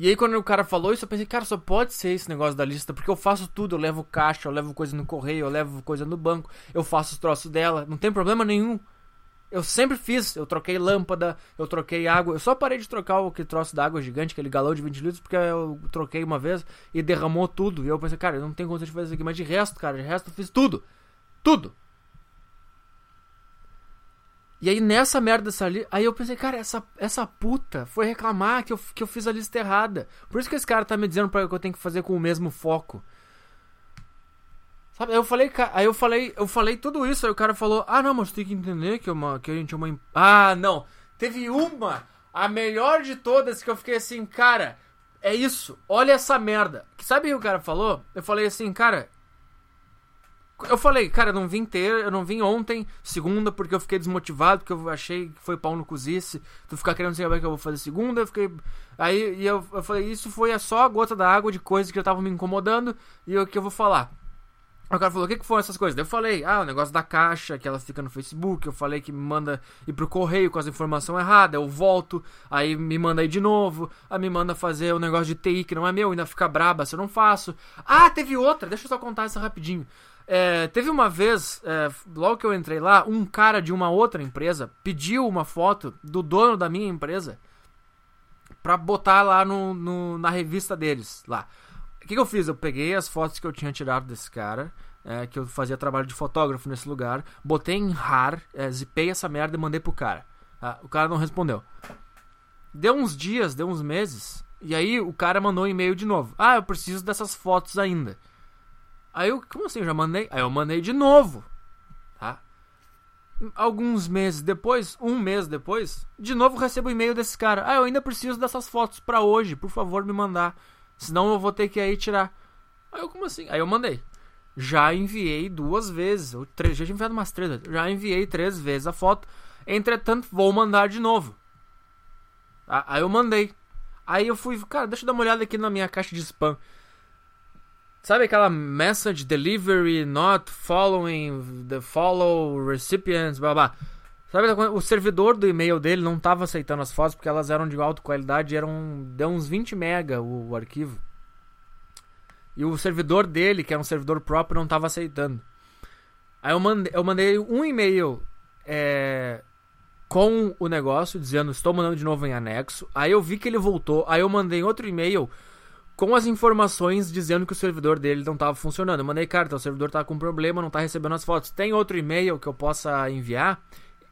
E aí quando o cara falou isso, eu pensei, cara, só pode ser esse negócio da lista, porque eu faço tudo, eu levo caixa, eu levo coisa no correio, eu levo coisa no banco, eu faço os troços dela, não tem problema nenhum. Eu sempre fiz, eu troquei lâmpada, eu troquei água, eu só parei de trocar aquele troço d'água gigante, aquele galão de 20 litros, porque eu troquei uma vez e derramou tudo. E eu pensei, cara, eu não tenho condição de fazer isso aqui, mas de resto, cara, de resto eu fiz tudo. Tudo. E aí nessa merda dessa lista. Aí eu pensei, cara, essa, essa puta foi reclamar que eu, que eu fiz a lista errada. Por isso que esse cara tá me dizendo pra que eu tenho que fazer com o mesmo foco. Sabe? Aí eu falei, aí eu falei, eu falei tudo isso, aí o cara falou, ah não, mas tem que entender que, uma, que a gente é uma. Ah, não. Teve uma, a melhor de todas, que eu fiquei assim, cara, é isso, olha essa merda. Sabe o que o cara falou? Eu falei assim, cara, eu falei, cara, eu não vim ter, eu não vim ontem, segunda, porque eu fiquei desmotivado, porque eu achei que foi pau no cozice. Tu ficar querendo saber o que eu vou fazer segunda, eu fiquei. Aí e eu, eu falei, isso foi só a gota da água de coisas que eu tava me incomodando e o que eu vou falar. O cara falou, o que, que foram essas coisas? eu falei, ah, o negócio da caixa, que ela fica no Facebook, eu falei que me manda ir pro correio com as informações erradas, eu volto, aí me manda aí de novo, aí me manda fazer o um negócio de TI que não é meu, ainda fica braba se eu não faço. Ah, teve outra, deixa eu só contar essa rapidinho. É, teve uma vez, é, logo que eu entrei lá, um cara de uma outra empresa pediu uma foto do dono da minha empresa pra botar lá no, no na revista deles. lá. O que, que, eu fiz? Eu peguei as fotos que eu tinha tirado desse cara, é, que eu fazia trabalho de fotógrafo nesse lugar, botei em RAR, é, zipei essa merda e mandei pro cara. Tá? O cara não respondeu. Deu uns dias, deu uns meses, e aí o cara mandou um e-mail de novo. Ah, eu preciso dessas fotos ainda. Aí eu, como assim? Eu já mandei? Aí eu mandei de novo. Tá? Alguns meses depois, um mês depois, de novo recebo o um e-mail desse cara. Ah, eu ainda preciso dessas fotos para hoje, por favor me mandar. Senão eu vou ter que aí tirar. Aí eu, como assim? Aí eu mandei. Já enviei duas vezes, ou três, já tinha enviado umas três, já enviei três vezes a foto. Entretanto, vou mandar de novo. Tá? Aí eu mandei. Aí eu fui, cara, deixa eu dar uma olhada aqui na minha caixa de spam. Sabe aquela message delivery not following the follow recipients, blá blá. Sabe o servidor do e-mail dele não estava aceitando as fotos porque elas eram de alta qualidade, eram deu uns 20 mega o, o arquivo. E o servidor dele, que era um servidor próprio, não estava aceitando. Aí eu mandei, eu mandei um e-mail é, com o negócio, dizendo estou mandando de novo em anexo. Aí eu vi que ele voltou. Aí eu mandei outro e-mail com as informações dizendo que o servidor dele não estava funcionando. Eu mandei, cara, teu servidor tá com problema, não está recebendo as fotos. Tem outro e-mail que eu possa enviar?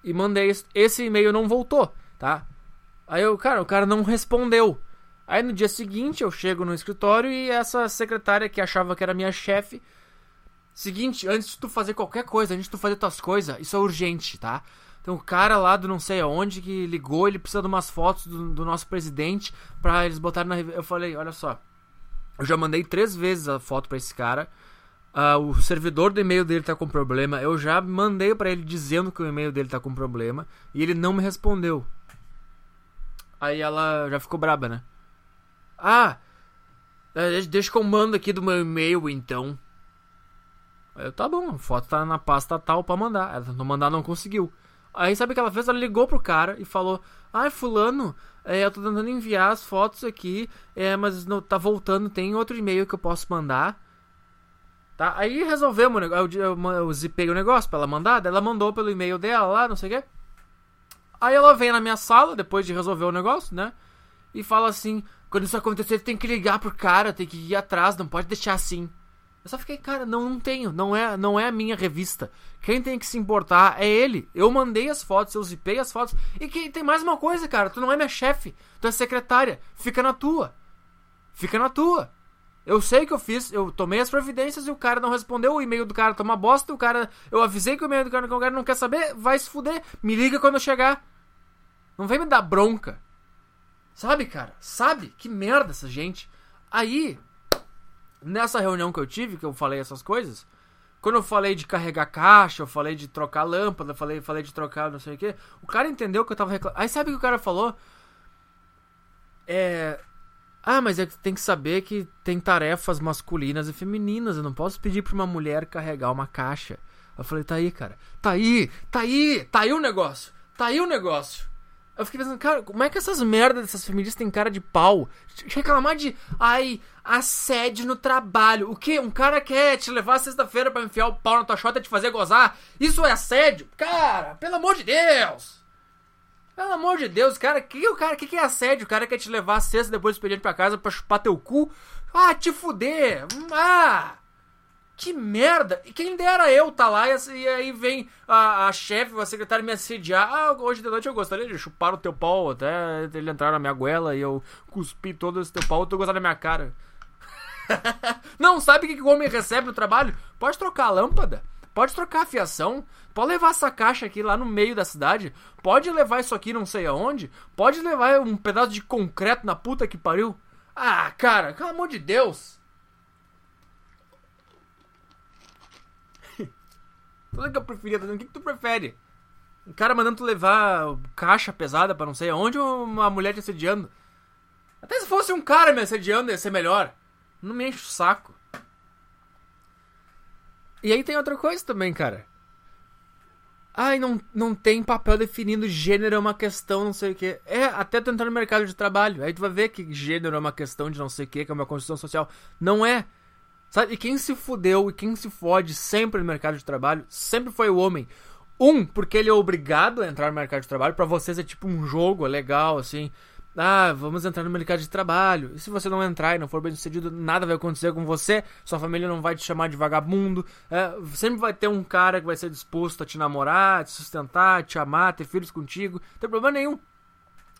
E mandei, esse e-mail não voltou, tá? Aí eu, cara, o cara não respondeu. Aí no dia seguinte eu chego no escritório e essa secretária que achava que era minha chefe. Seguinte, antes de tu fazer qualquer coisa, antes de tu fazer tuas coisas, isso é urgente, tá? Tem um cara lá do não sei aonde que ligou, ele precisa de umas fotos do, do nosso presidente pra eles botarem na Eu falei, olha só. Eu já mandei três vezes a foto para esse cara. Uh, o servidor do e-mail dele tá com problema. Eu já mandei para ele dizendo que o e-mail dele tá com problema. E ele não me respondeu. Aí ela já ficou braba, né? Ah, é, deixa que eu mando aqui do meu e-mail então. Eu, tá bom, a foto tá na pasta tal pra mandar. Ela tentou mandar, não conseguiu. Aí sabe o que ela fez? Ela ligou pro cara e falou: Ai, fulano, é, eu tô tentando enviar as fotos aqui, é, mas não tá voltando, tem outro e-mail que eu posso mandar. Tá? Aí resolvemos, eu, eu, eu zipei o negócio pra ela mandar, ela mandou pelo e-mail dela lá, não sei o quê. Aí ela vem na minha sala, depois de resolver o negócio, né? E fala assim: quando isso acontecer, tem que ligar pro cara, tem que ir atrás, não pode deixar assim. Eu só fiquei, cara, não, não tenho, não é, não é a minha revista. Quem tem que se importar é ele. Eu mandei as fotos, eu zipei as fotos. E que tem mais uma coisa, cara, tu não é minha chefe, tu é secretária. Fica na tua. Fica na tua. Eu sei que eu fiz, eu tomei as providências e o cara não respondeu, o e-mail do cara tá uma bosta, o cara. Eu avisei que o e-mail do cara, o cara não quer saber, vai se fuder. Me liga quando eu chegar. Não vem me dar bronca. Sabe, cara? Sabe? Que merda essa gente. Aí, nessa reunião que eu tive, que eu falei essas coisas, quando eu falei de carregar caixa, eu falei de trocar lâmpada, eu falei, falei de trocar não sei o que, o cara entendeu que eu tava reclamando. Aí sabe o que o cara falou? É. Ah, mas é que tem que saber que tem tarefas masculinas e femininas. Eu não posso pedir pra uma mulher carregar uma caixa. Eu falei, tá aí, cara. Tá aí, tá aí, tá aí o negócio. Tá aí o negócio. Eu fiquei pensando, cara, como é que essas merdas dessas feministas têm cara de pau? Reclamar de, ai, assédio no trabalho. O que? Um cara quer te levar sexta-feira para enfiar o pau na tua chota e te fazer gozar? Isso é assédio? Cara, pelo amor de Deus! Pelo amor de Deus, cara, que o cara, que, que é assédio? O cara quer te levar sexta depois do expediente pra casa pra chupar teu cu? Ah, te fuder! Ah! Que merda! E quem dera eu tá lá e, aí vem a, a chefe, a secretária me assediar. Ah, hoje de noite eu gostaria de chupar o teu pau até ele entrar na minha goela e eu cuspi todo esse teu pau, tu gostar da minha cara. não, sabe o que, que o homem recebe no trabalho? Pode trocar a lâmpada, pode trocar a fiação, pode levar essa caixa aqui lá no meio da cidade, pode levar isso aqui não sei aonde, pode levar um pedaço de concreto na puta que pariu. Ah, cara, pelo amor de Deus! Tudo que eu preferia O que, que tu prefere? Um cara mandando tu levar caixa pesada para não sei aonde ou uma mulher te assediando? Até se fosse um cara me assediando ia ser melhor. Não me enche o saco. E aí tem outra coisa também, cara. Ai, não, não tem papel definindo gênero é uma questão, não sei o que. É, até tu entrar no mercado de trabalho. Aí tu vai ver que gênero é uma questão de não sei o que, que é uma construção social. Não é. Sabe? E quem se fudeu e quem se fode sempre no mercado de trabalho sempre foi o homem. Um, porque ele é obrigado a entrar no mercado de trabalho. para vocês é tipo um jogo, é legal, assim. Ah, vamos entrar no mercado de trabalho. E se você não entrar e não for bem sucedido, nada vai acontecer com você. Sua família não vai te chamar de vagabundo. É, sempre vai ter um cara que vai ser disposto a te namorar, te sustentar, te amar, ter filhos contigo. Não tem problema nenhum.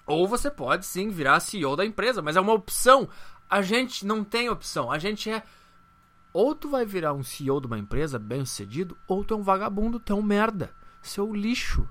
Ou você pode sim virar CEO da empresa, mas é uma opção. A gente não tem opção. A gente é ou tu vai virar um CEO de uma empresa bem sucedido, ou tu é um vagabundo, tu é um merda. Seu lixo.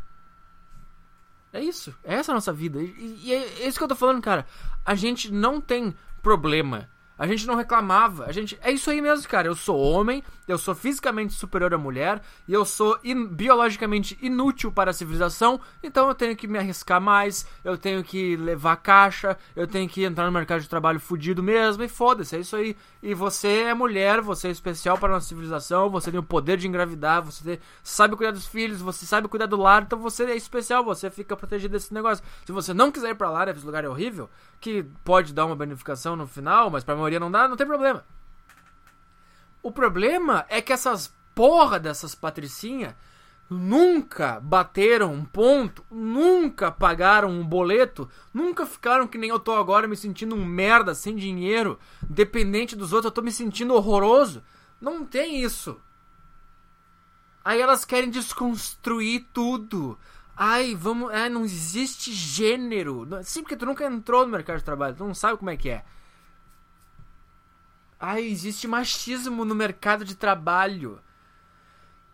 É isso. É essa a nossa vida. E, e é isso que eu tô falando, cara. A gente não tem problema a gente não reclamava. A gente. É isso aí mesmo, cara. Eu sou homem, eu sou fisicamente superior à mulher, e eu sou in... biologicamente inútil para a civilização, então eu tenho que me arriscar mais, eu tenho que levar caixa, eu tenho que entrar no mercado de trabalho fudido mesmo, e foda-se, é isso aí. E você é mulher, você é especial para a nossa civilização, você tem o poder de engravidar, você sabe cuidar dos filhos, você sabe cuidar do lar, então você é especial, você fica protegido desse negócio. Se você não quiser ir pra lá, esse lugar é horrível, que pode dar uma bonificação no final, mas pra maioria não dá, não tem problema. O problema é que essas porra dessas patricinhas nunca bateram um ponto, nunca pagaram um boleto, nunca ficaram que nem eu tô agora me sentindo um merda, sem dinheiro, dependente dos outros, eu tô me sentindo horroroso. Não tem isso. Aí elas querem desconstruir tudo. Ai, vamos. Ai, não existe gênero. Sim, porque tu nunca entrou no mercado de trabalho, tu não sabe como é que é. Ai, existe machismo no mercado de trabalho.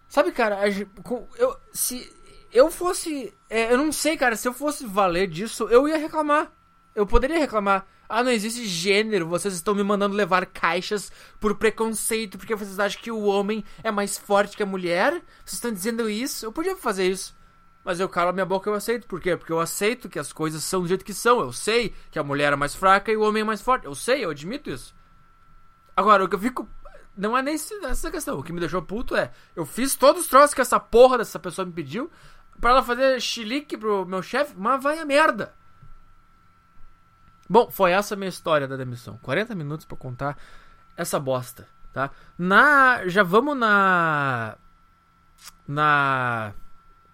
Sabe, cara, eu, se eu fosse. É, eu não sei, cara, se eu fosse valer disso, eu ia reclamar. Eu poderia reclamar. Ah, não existe gênero, vocês estão me mandando levar caixas por preconceito, porque vocês acham que o homem é mais forte que a mulher? Vocês estão dizendo isso? Eu podia fazer isso. Mas eu calo a minha boca e eu aceito. Por quê? Porque eu aceito que as coisas são do jeito que são. Eu sei que a mulher é mais fraca e o homem é mais forte. Eu sei, eu admito isso. Agora, o que eu fico não é nem essa questão. O que me deixou puto é. Eu fiz todos os troços que essa porra dessa pessoa me pediu. Pra ela fazer chilique pro meu chefe, mas vai a merda. Bom, foi essa minha história da demissão. 40 minutos para contar essa bosta, tá? Na. Já vamos na. Na.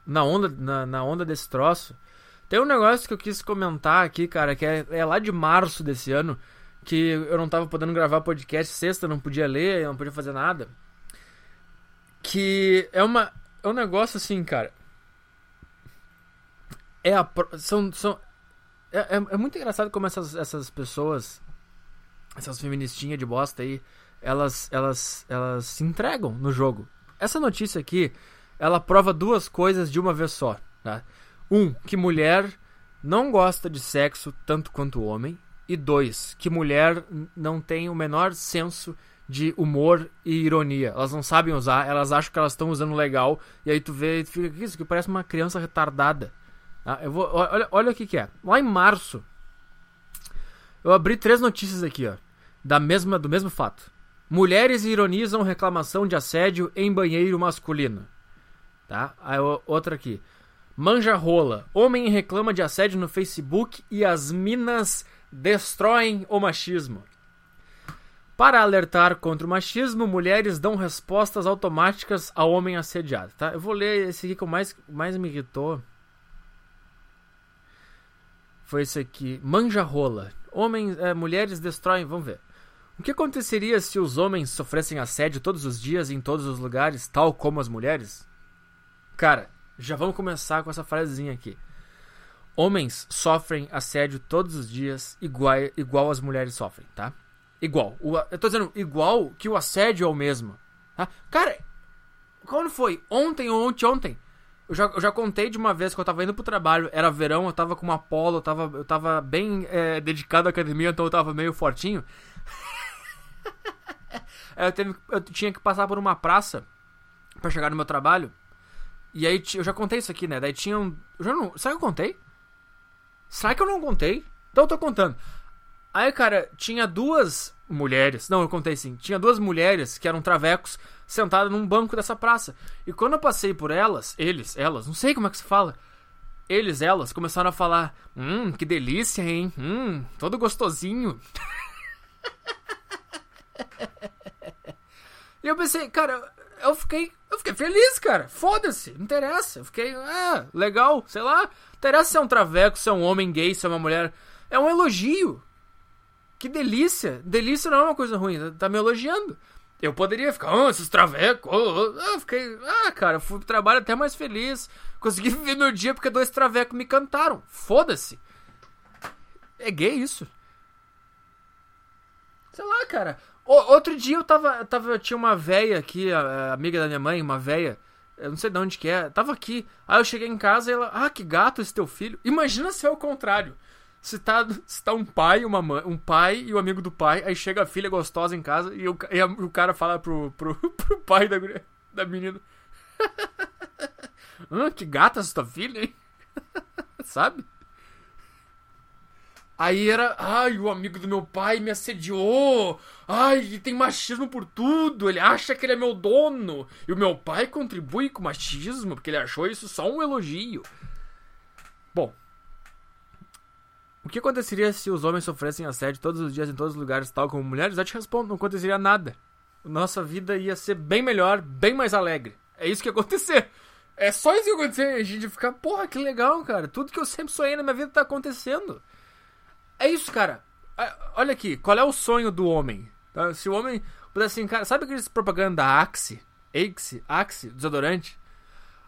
Na onda, na, na onda desse troço. Tem um negócio que eu quis comentar aqui, cara, que é, é lá de março desse ano que eu não tava podendo gravar podcast sexta, não podia ler, não podia fazer nada. Que é uma é um negócio assim, cara. É a são são é, é, é muito engraçado como essas essas pessoas essas feministinhas de bosta aí, elas elas elas se entregam no jogo. Essa notícia aqui, ela prova duas coisas de uma vez só, tá? Um, que mulher não gosta de sexo tanto quanto homem e dois, que mulher não tem o menor senso de humor e ironia. Elas não sabem usar, elas acham que elas estão usando legal, e aí tu vê e fica, isso que parece uma criança retardada. Ah, eu vou, olha, olha o que, que é. Lá em março, eu abri três notícias aqui, ó, da mesma, do mesmo fato. Mulheres ironizam reclamação de assédio em banheiro masculino. Tá? Aí outra aqui. Manja rola. Homem reclama de assédio no Facebook e as minas destroem o machismo. Para alertar contra o machismo, mulheres dão respostas automáticas ao homem assediado. Tá? Eu vou ler esse aqui que mais, mais me irritou. Foi esse aqui. Manja rola. Homens, é, mulheres destroem. Vamos ver. O que aconteceria se os homens sofressem assédio todos os dias em todos os lugares, tal como as mulheres? Cara, já vamos começar com essa frasezinha aqui. Homens sofrem assédio todos os dias, igual, igual as mulheres sofrem, tá? Igual. O, eu tô dizendo igual que o assédio é o mesmo. Tá? Cara, quando foi? Ontem ou ontem, ontem? Eu já, eu já contei de uma vez que eu tava indo pro trabalho, era verão, eu tava com uma polo, eu tava, eu tava bem é, dedicado à academia, então eu tava meio fortinho. eu, teve, eu tinha que passar por uma praça para chegar no meu trabalho. E aí, eu já contei isso aqui, né? Daí tinha um. Já não. Será que eu contei? Será que eu não contei? Então eu tô contando. Aí, cara, tinha duas mulheres. Não, eu contei sim. Tinha duas mulheres que eram travecos sentadas num banco dessa praça. E quando eu passei por elas, eles, elas, não sei como é que se fala. Eles, elas, começaram a falar: Hum, que delícia, hein? Hum, todo gostosinho. e eu pensei, cara, eu fiquei, eu fiquei feliz, cara. Foda-se, não interessa. Eu fiquei, ah, legal, sei lá. Interessa se é um traveco, se é um homem gay, se é uma mulher. É um elogio. Que delícia. Delícia não é uma coisa ruim, tá me elogiando. Eu poderia ficar, ah, esses travecos. Oh, oh. Eu fiquei, ah, cara, fui pro trabalho até mais feliz. Consegui viver meu dia porque dois travecos me cantaram. Foda-se. É gay isso. Sei lá, cara. O, outro dia eu tava, tava. Tinha uma véia aqui, a, a amiga da minha mãe, uma véia. Eu não sei de onde que é. Tava aqui. Aí eu cheguei em casa e ela. Ah, que gato esse teu filho. Imagina se é o contrário. Se tá, se tá um pai uma mãe, um pai e o amigo do pai, aí chega a filha gostosa em casa e o, e a, o cara fala pro, pro, pro pai da, da menina. ah, que gata essa tua filha, hein? Sabe? Aí era, ai, o amigo do meu pai me assediou. Ai, ele tem machismo por tudo. Ele acha que ele é meu dono. E o meu pai contribui com machismo porque ele achou isso só um elogio. Bom, o que aconteceria se os homens sofressem assédio todos os dias em todos os lugares, tal como mulheres? Eu te respondo, não aconteceria nada. Nossa vida ia ser bem melhor, bem mais alegre. É isso que ia acontecer. É só isso que acontecer. A gente fica, porra, que legal, cara. Tudo que eu sempre sonhei na minha vida tá acontecendo. É isso, cara. Olha aqui, qual é o sonho do homem? Tá? Se o homem pudesse assim, cara, sabe aqueles propaganda da Axe? Axe, Axe, desodorante?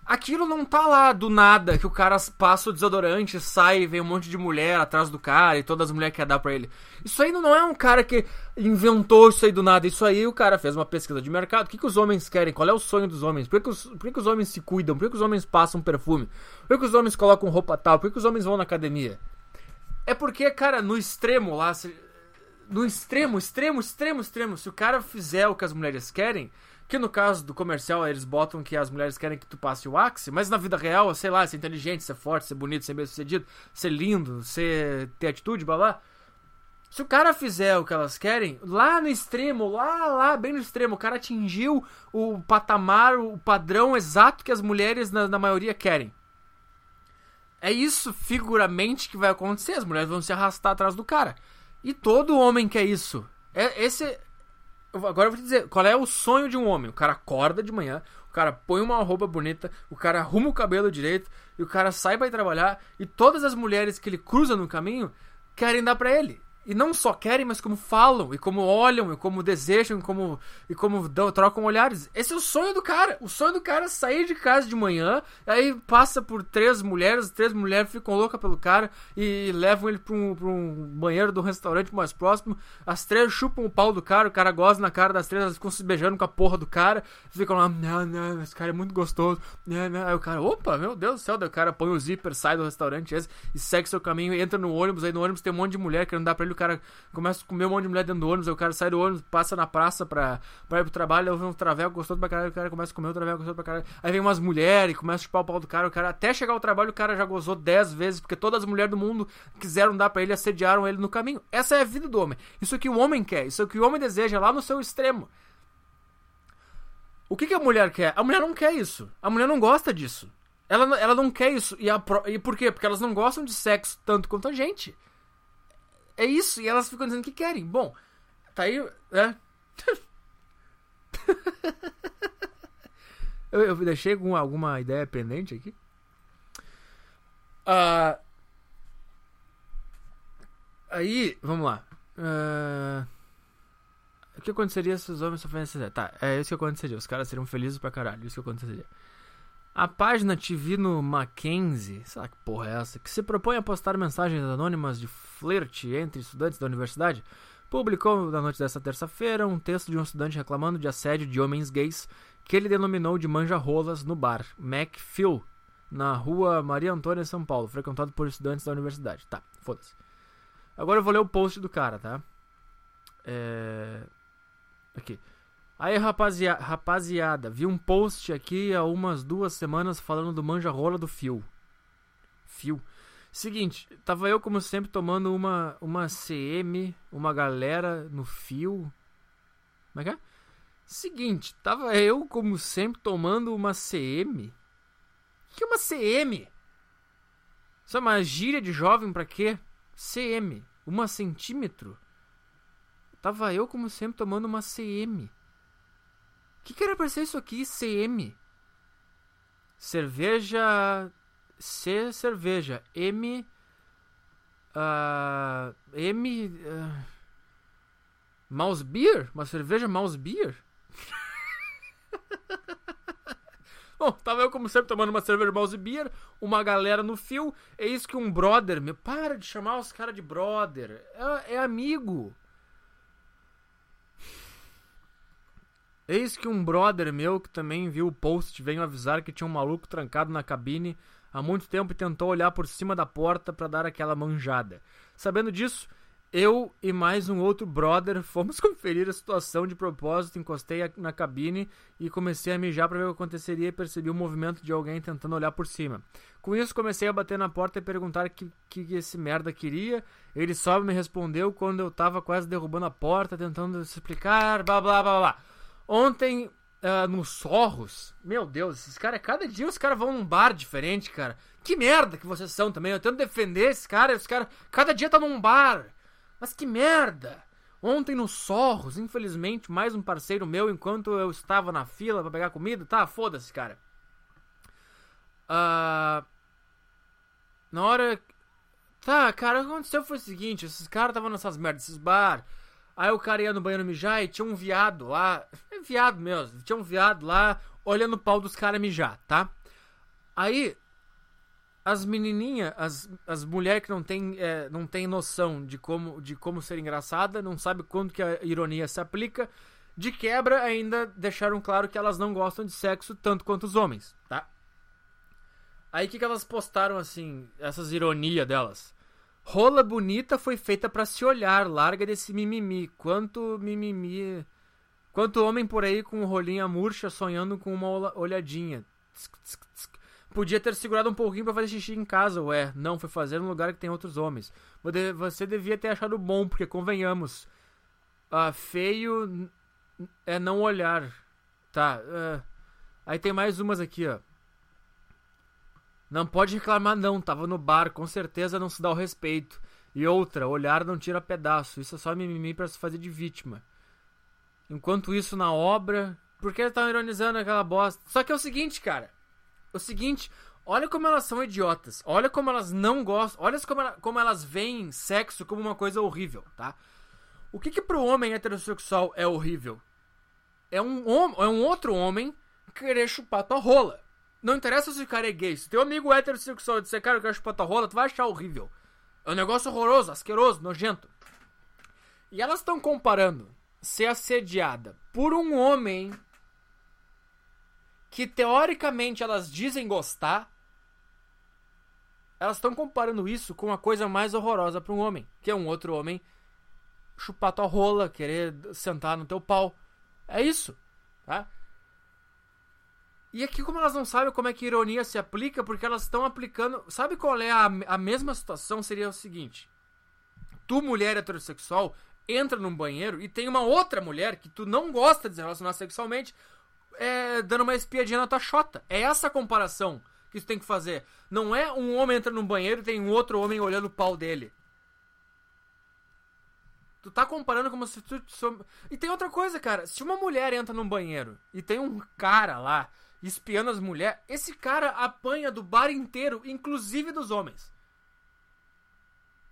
Aquilo não tá lá do nada que o cara passa o desodorante, sai, vem um monte de mulher atrás do cara e todas as mulheres querem dar pra ele. Isso aí não é um cara que inventou isso aí do nada. Isso aí o cara fez uma pesquisa de mercado. O que, que os homens querem? Qual é o sonho dos homens? Por que, que, os, por que, que os homens se cuidam? Por que, que os homens passam perfume? Por que, que os homens colocam roupa tal? Por que, que os homens vão na academia? É porque, cara, no extremo lá. No extremo, extremo, extremo, extremo. Se o cara fizer o que as mulheres querem que no caso do comercial eles botam que as mulheres querem que tu passe o Axe, mas na vida real, sei lá, ser inteligente, ser forte, ser bonito, ser bem sucedido, ser lindo, ser ter atitude, blá blá. Se o cara fizer o que elas querem, lá no extremo, lá, lá, bem no extremo, o cara atingiu o patamar, o padrão exato que as mulheres, na, na maioria, querem. É isso, figuramente, que vai acontecer. As mulheres vão se arrastar atrás do cara. E todo homem quer isso. É, esse, Agora eu vou te dizer, qual é o sonho de um homem? O cara acorda de manhã, o cara põe uma roupa bonita, o cara arruma o cabelo direito, e o cara sai para trabalhar, e todas as mulheres que ele cruza no caminho querem dar para ele. E não só querem, mas como falam, e como olham, e como desejam, e como, e como dão, trocam olhares. Esse é o sonho do cara. O sonho do cara é sair de casa de manhã, aí passa por três mulheres, três mulheres ficam loucas pelo cara e levam ele pra um, pra um banheiro do restaurante mais próximo. As três chupam o pau do cara, o cara goza na cara das três, elas ficam se beijando com a porra do cara, ficam lá, não, não, esse cara é muito gostoso. Não, não. Aí o cara, opa, meu Deus do céu, daí o cara põe o zíper, sai do restaurante esse, e segue seu caminho, entra no ônibus, aí no ônibus tem um monte de mulher querendo dar pra ele o cara começa a comer um monte de mulher dentro do ônibus, aí o cara sai do ônibus, passa na praça pra, pra ir pro trabalho, aí vem um traveco gostoso pra caralho, o cara começa a comer o traveco gostoso pra caralho. Aí vem umas mulheres, começa a chupar o pau do cara, o cara até chegar ao trabalho, o cara já gozou 10 vezes, porque todas as mulheres do mundo quiseram dar para ele, assediaram ele no caminho. Essa é a vida do homem. Isso é o que o homem quer, isso é o que o homem deseja lá no seu extremo. O que, que a mulher quer? A mulher não quer isso. A mulher não gosta disso. Ela, ela não quer isso. E, a, e por quê? Porque elas não gostam de sexo tanto quanto a gente. É isso, e elas ficam dizendo que querem. Bom, tá aí, né? eu, eu, deixei alguma, alguma ideia pendente aqui? Uh, aí, vamos lá. Uh, o que aconteceria se os homens sofressem Tá, é isso que aconteceria. Os caras seriam felizes pra caralho. Isso que aconteceria. A página no Mackenzie, sei que porra é essa, que se propõe a postar mensagens anônimas de flerte entre estudantes da universidade, publicou na noite desta terça-feira um texto de um estudante reclamando de assédio de homens gays que ele denominou de manja-rolas no bar McPhil, na rua Maria Antônia, São Paulo, frequentado por estudantes da universidade. Tá, foda-se. Agora eu vou ler o post do cara, tá? É... Aqui. Aí, rapazia, rapaziada, vi um post aqui há umas duas semanas falando do manja-rola do Fio. Fio. Seguinte, tava eu como sempre tomando uma, uma CM, uma galera no fio. Como é que é? Seguinte, tava eu como sempre tomando uma CM. O que é uma CM? Isso é uma gíria de jovem pra quê? CM. Uma centímetro. Tava eu como sempre tomando uma CM. O que, que era pra ser isso aqui? CM. Cerveja. C, cerveja. M. Uh, M. Uh, mouse Beer? Uma cerveja Mouse Beer? Bom, tava eu como sempre tomando uma cerveja Mouse Beer, uma galera no fio. É isso que um brother. Meu, para de chamar os caras de brother. É, é amigo. Eis que um brother meu que também viu o post veio avisar que tinha um maluco trancado na cabine há muito tempo e tentou olhar por cima da porta para dar aquela manjada. Sabendo disso, eu e mais um outro brother fomos conferir a situação de propósito, encostei na cabine e comecei a mijar para ver o que aconteceria e percebi o movimento de alguém tentando olhar por cima. Com isso, comecei a bater na porta e perguntar o que, que esse merda queria. Ele só me respondeu quando eu tava quase derrubando a porta, tentando se explicar, blá blá blá blá. Ontem, uh, no Sorros, meu Deus, esses caras, cada dia os caras vão num bar diferente, cara. Que merda que vocês são também. Eu tento defender esses caras, os caras, cada dia tá num bar. Mas que merda! Ontem no Sorros, infelizmente, mais um parceiro meu, enquanto eu estava na fila para pegar comida, tá? Foda-se, cara. Uh, na hora. Tá, cara, o que aconteceu foi o seguinte: esses caras estavam nessas merdas, esses bar. Aí o cara ia no banheiro mijar e tinha um viado lá. É viado mesmo. Tinha um viado lá olhando o pau dos caras mijar, tá? Aí as menininhas, as, as mulheres que não tem, é, não tem noção de como, de como ser engraçada, não sabe quando que a ironia se aplica, de quebra ainda deixaram claro que elas não gostam de sexo tanto quanto os homens, tá? Aí que, que elas postaram assim, essas ironias delas? Rola bonita foi feita para se olhar, larga desse mimimi. Quanto mimimi. Quanto homem por aí com rolinha murcha sonhando com uma olhadinha. Tsk, tsk, tsk. Podia ter segurado um pouquinho para fazer xixi em casa, ué. Não, foi fazer num lugar que tem outros homens. Você devia ter achado bom, porque convenhamos. Ah, feio é não olhar. Tá. Uh, aí tem mais umas aqui, ó. Não pode reclamar não, tava no bar, com certeza não se dá o respeito. E outra, olhar não tira pedaço, isso é só mimimi para se fazer de vítima. Enquanto isso na obra, por que estão ironizando aquela bosta? Só que é o seguinte, cara o seguinte, olha como elas são idiotas. Olha como elas não gostam. Olha como, ela, como elas veem sexo como uma coisa horrível, tá? O que que pro homem heterossexual é horrível? É um, é um outro homem querer chupar tua rola. Não interessa se o cara é gay. Se teu amigo heterossexual disser, cara, eu quero chupar tua rola, tu vai achar horrível. É um negócio horroroso, asqueroso, nojento. E elas estão comparando ser assediada por um homem que teoricamente elas dizem gostar, elas estão comparando isso com a coisa mais horrorosa para um homem, que é um outro homem chupar tua rola, querer sentar no teu pau. É isso, tá? E aqui, como elas não sabem como é que ironia se aplica, porque elas estão aplicando. Sabe qual é a, a mesma situação? Seria o seguinte: tu, mulher heterossexual, entra num banheiro e tem uma outra mulher que tu não gosta de se relacionar sexualmente, é, dando uma espiadinha na tua chota. É essa a comparação que tu tem que fazer. Não é um homem entra no banheiro e tem um outro homem olhando o pau dele. Tu tá comparando como se tu. E tem outra coisa, cara. Se uma mulher entra num banheiro e tem um cara lá espiando as mulheres, esse cara apanha do bar inteiro, inclusive dos homens.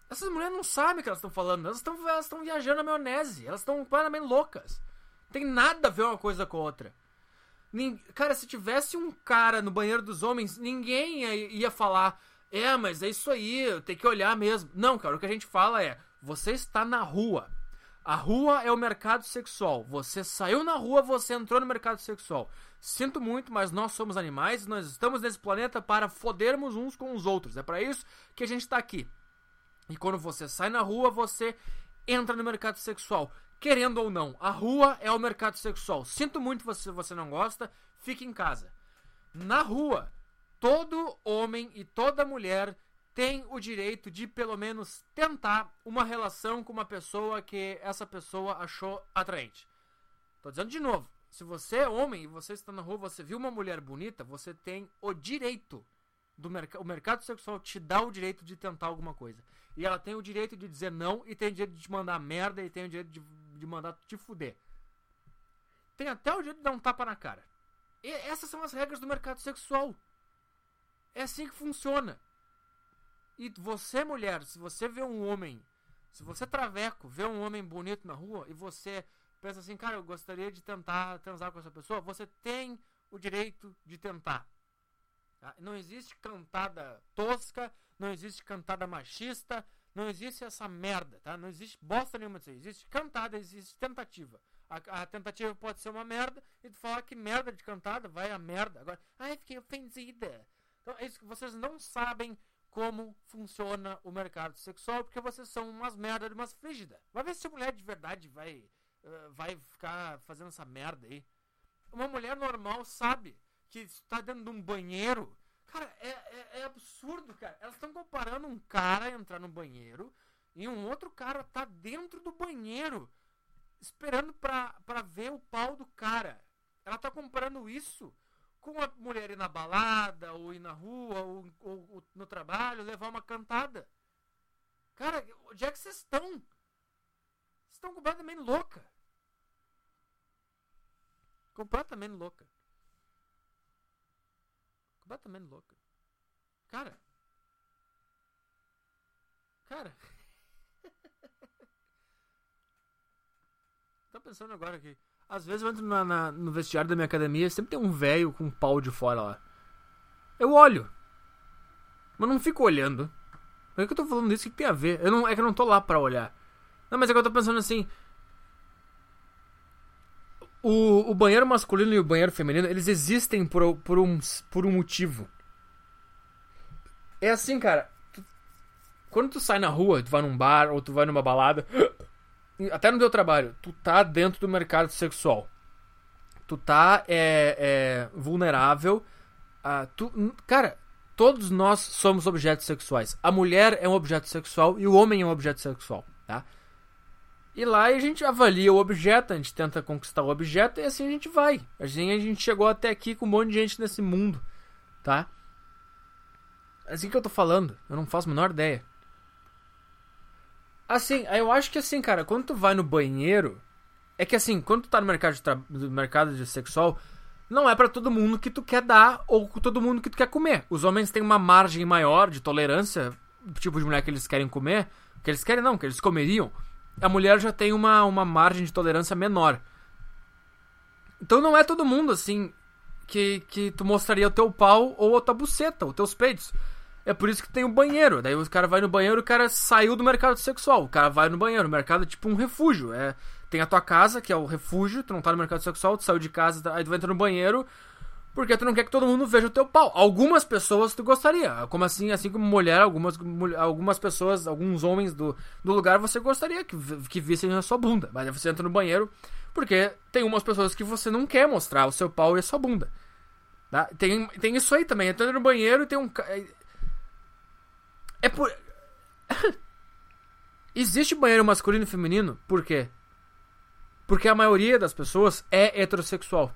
Essas mulheres não sabem o que elas estão falando. Elas estão elas viajando na maionese. Elas estão completamente loucas. Tem nada a ver uma coisa com a outra. Cara, se tivesse um cara no banheiro dos homens, ninguém ia falar, é, mas é isso aí, tem que olhar mesmo. Não, cara, o que a gente fala é, você está na rua. A rua é o mercado sexual. Você saiu na rua, você entrou no mercado sexual. Sinto muito, mas nós somos animais, nós estamos nesse planeta para fodermos uns com os outros. É para isso que a gente está aqui. E quando você sai na rua, você entra no mercado sexual querendo ou não, a rua é o mercado sexual. Sinto muito se você não gosta, fique em casa. Na rua, todo homem e toda mulher tem o direito de pelo menos tentar uma relação com uma pessoa que essa pessoa achou atraente. Tô dizendo de novo, se você é homem e você está na rua, você viu uma mulher bonita, você tem o direito do mercado, o mercado sexual te dá o direito de tentar alguma coisa. E ela tem o direito de dizer não, e tem o direito de te mandar merda, e tem o direito de, de mandar te fuder. Tem até o direito de dar um tapa na cara. E essas são as regras do mercado sexual. É assim que funciona. E você, mulher, se você vê um homem, se você traveco, vê um homem bonito na rua e você pensa assim, cara, eu gostaria de tentar transar com essa pessoa, você tem o direito de tentar. Tá? Não existe cantada tosca, não existe cantada machista, não existe essa merda, tá? Não existe bosta nenhuma disso. Existe cantada, existe tentativa. A, a, tentativa pode ser uma merda e tu falar que merda de cantada vai a merda. Agora, ai, fiquei ofendida. Então, é isso que vocês não sabem como funciona o mercado sexual porque vocês são umas merda de umas frígidas. Vai ver se mulher de verdade vai, uh, vai ficar fazendo essa merda aí. Uma mulher normal sabe que está dentro de um banheiro. Cara, é, é, é absurdo, cara. Elas estão comparando um cara entrar no banheiro e um outro cara tá dentro do banheiro esperando pra, pra ver o pau do cara. Ela tá comparando isso com a mulher ir na balada, ou ir na rua, ou, ou, ou no trabalho, levar uma cantada. Cara, onde é que vocês estão? Estão completamente louca. Completamente louca completamente louca. Cara. Cara. Tô pensando agora aqui. Às vezes eu entro na, na, no vestiário da minha academia sempre tem um velho com um pau de fora lá. Eu olho. Mas não fico olhando. Por que eu tô falando isso? O que tem a ver? Eu não, é que eu não tô lá pra olhar. Não, mas é que eu tô pensando assim. O, o banheiro masculino e o banheiro feminino, eles existem por, por, um, por um motivo. É assim, cara. Quando tu sai na rua, tu vai num bar ou tu vai numa balada, até no teu trabalho, tu tá dentro do mercado sexual. Tu tá é, é, vulnerável. A, tu, cara, todos nós somos objetos sexuais. A mulher é um objeto sexual e o homem é um objeto sexual, tá? E lá a gente avalia o objeto, a gente tenta conquistar o objeto e assim a gente vai. Assim a gente chegou até aqui com um monte de gente nesse mundo, tá? Assim que eu tô falando, eu não faço a menor ideia. Assim, eu acho que assim, cara, quando tu vai no banheiro, é que assim, quando tu tá no mercado de, no mercado de sexual, não é para todo mundo que tu quer dar ou todo mundo que tu quer comer. Os homens têm uma margem maior de tolerância, tipo de mulher que eles querem comer, que eles querem não, que eles comeriam. A mulher já tem uma, uma margem de tolerância menor. Então não é todo mundo assim que, que tu mostraria o teu pau ou a tua buceta, os teus peitos. É por isso que tem o banheiro. Daí o cara vai no banheiro, o cara saiu do mercado sexual. O cara vai no banheiro. O mercado é tipo um refúgio. É, tem a tua casa, que é o refúgio. Tu não tá no mercado sexual, tu saiu de casa, aí tu entra no banheiro. Porque tu não quer que todo mundo veja o teu pau. Algumas pessoas tu gostaria. Como assim, assim como mulher, algumas, algumas pessoas, alguns homens do, do lugar você gostaria que, que vissem a sua bunda. Mas aí você entra no banheiro porque tem umas pessoas que você não quer mostrar o seu pau e a sua bunda. Tá? Tem, tem isso aí também. Entra no banheiro e tem um. É por. Existe banheiro masculino e feminino? Por quê? Porque a maioria das pessoas é heterossexual.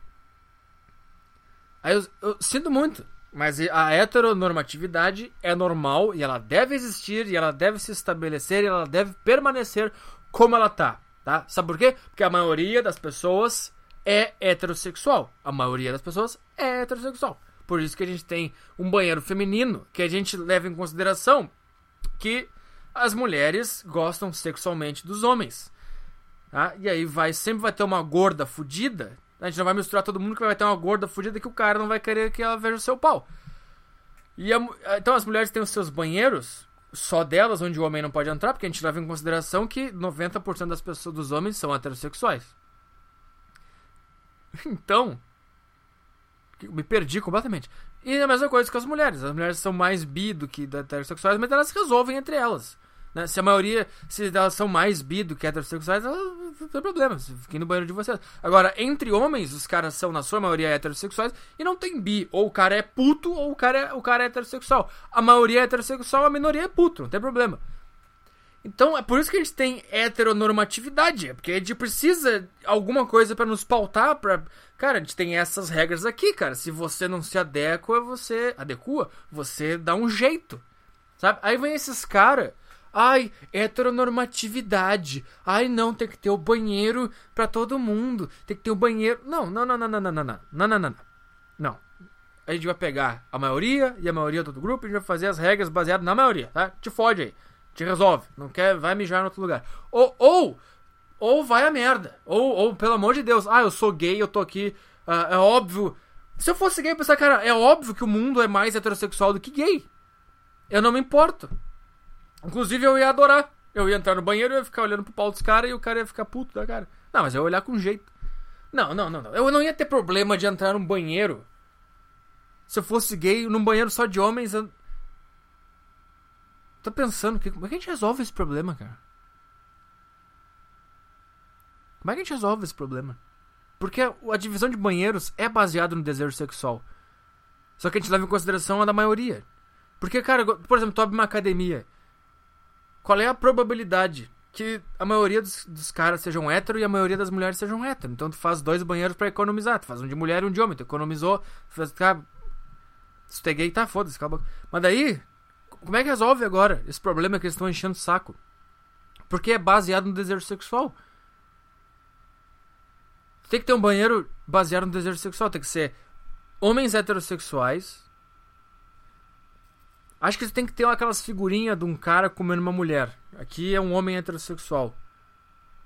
Aí eu, eu sinto muito, mas a heteronormatividade é normal e ela deve existir e ela deve se estabelecer e ela deve permanecer como ela tá, tá? Sabe por quê? Porque a maioria das pessoas é heterossexual. A maioria das pessoas é heterossexual. Por isso que a gente tem um banheiro feminino que a gente leva em consideração que as mulheres gostam sexualmente dos homens. Tá? E aí vai sempre vai ter uma gorda fudida. A gente não vai misturar todo mundo que vai ter uma gorda fudida que o cara não vai querer que ela veja o seu pau. E a, então as mulheres têm os seus banheiros, só delas, onde o homem não pode entrar, porque a gente leva em consideração que 90% das pessoas dos homens são heterossexuais. Então, me perdi completamente. E a mesma coisa com as mulheres. As mulheres são mais bi do que heterossexuais, mas elas resolvem entre elas. Né? Se a maioria, se elas são mais bi do que heterossexuais, não tem problema. Fiquem no banheiro de vocês. Agora, entre homens, os caras são, na sua maioria, heterossexuais e não tem bi. Ou o cara é puto ou o cara é, o cara é heterossexual. A maioria é heterossexual, a minoria é puto, não tem problema. Então é por isso que a gente tem heteronormatividade, é porque a gente precisa alguma coisa para nos pautar, para cara, a gente tem essas regras aqui, cara. Se você não se adequa, você adequa, você dá um jeito, sabe? Aí vem esses cara, ai, heteronormatividade, ai não tem que ter o banheiro para todo mundo, tem que ter o banheiro, não, não, não, não, não, não, não, não, não, não, não, não. A gente vai pegar a maioria e a maioria do grupo e a gente vai fazer as regras baseadas na maioria, tá? Te fode aí. Te resolve. Não quer, vai mijar em outro lugar. Ou, ou, ou vai a merda. Ou, ou, pelo amor de Deus, ah, eu sou gay, eu tô aqui. Uh, é óbvio. Se eu fosse gay, eu pensar, cara, é óbvio que o mundo é mais heterossexual do que gay. Eu não me importo. Inclusive, eu ia adorar. Eu ia entrar no banheiro, eu ia ficar olhando pro pau dos caras e o cara ia ficar puto da cara. Não, mas eu ia olhar com jeito. Não, não, não, não. Eu não ia ter problema de entrar num banheiro. Se eu fosse gay, num banheiro só de homens, eu Tô pensando, que, como é que a gente resolve esse problema, cara? Como é que a gente resolve esse problema? Porque a, divisão de banheiros é baseada no desejo sexual. Só que a gente leva em consideração a da maioria. Porque, cara, por exemplo, tu abre uma academia. Qual é a probabilidade que a maioria dos, dos caras sejam hétero e a maioria das mulheres sejam hétero? Então tu faz dois banheiros para economizar. Tu faz um de mulher e um de homem. Tu economizou. Faz, cara, se tu é gay, tá, foda-se, acaba. Mas daí, como é que resolve agora esse problema que eles estão enchendo o saco? Porque é baseado no desejo sexual. Tem que ter um banheiro baseado no desejo sexual. Tem que ser homens heterossexuais Acho que você tem que ter aquelas figurinhas de um cara comendo uma mulher. Aqui é um homem heterossexual.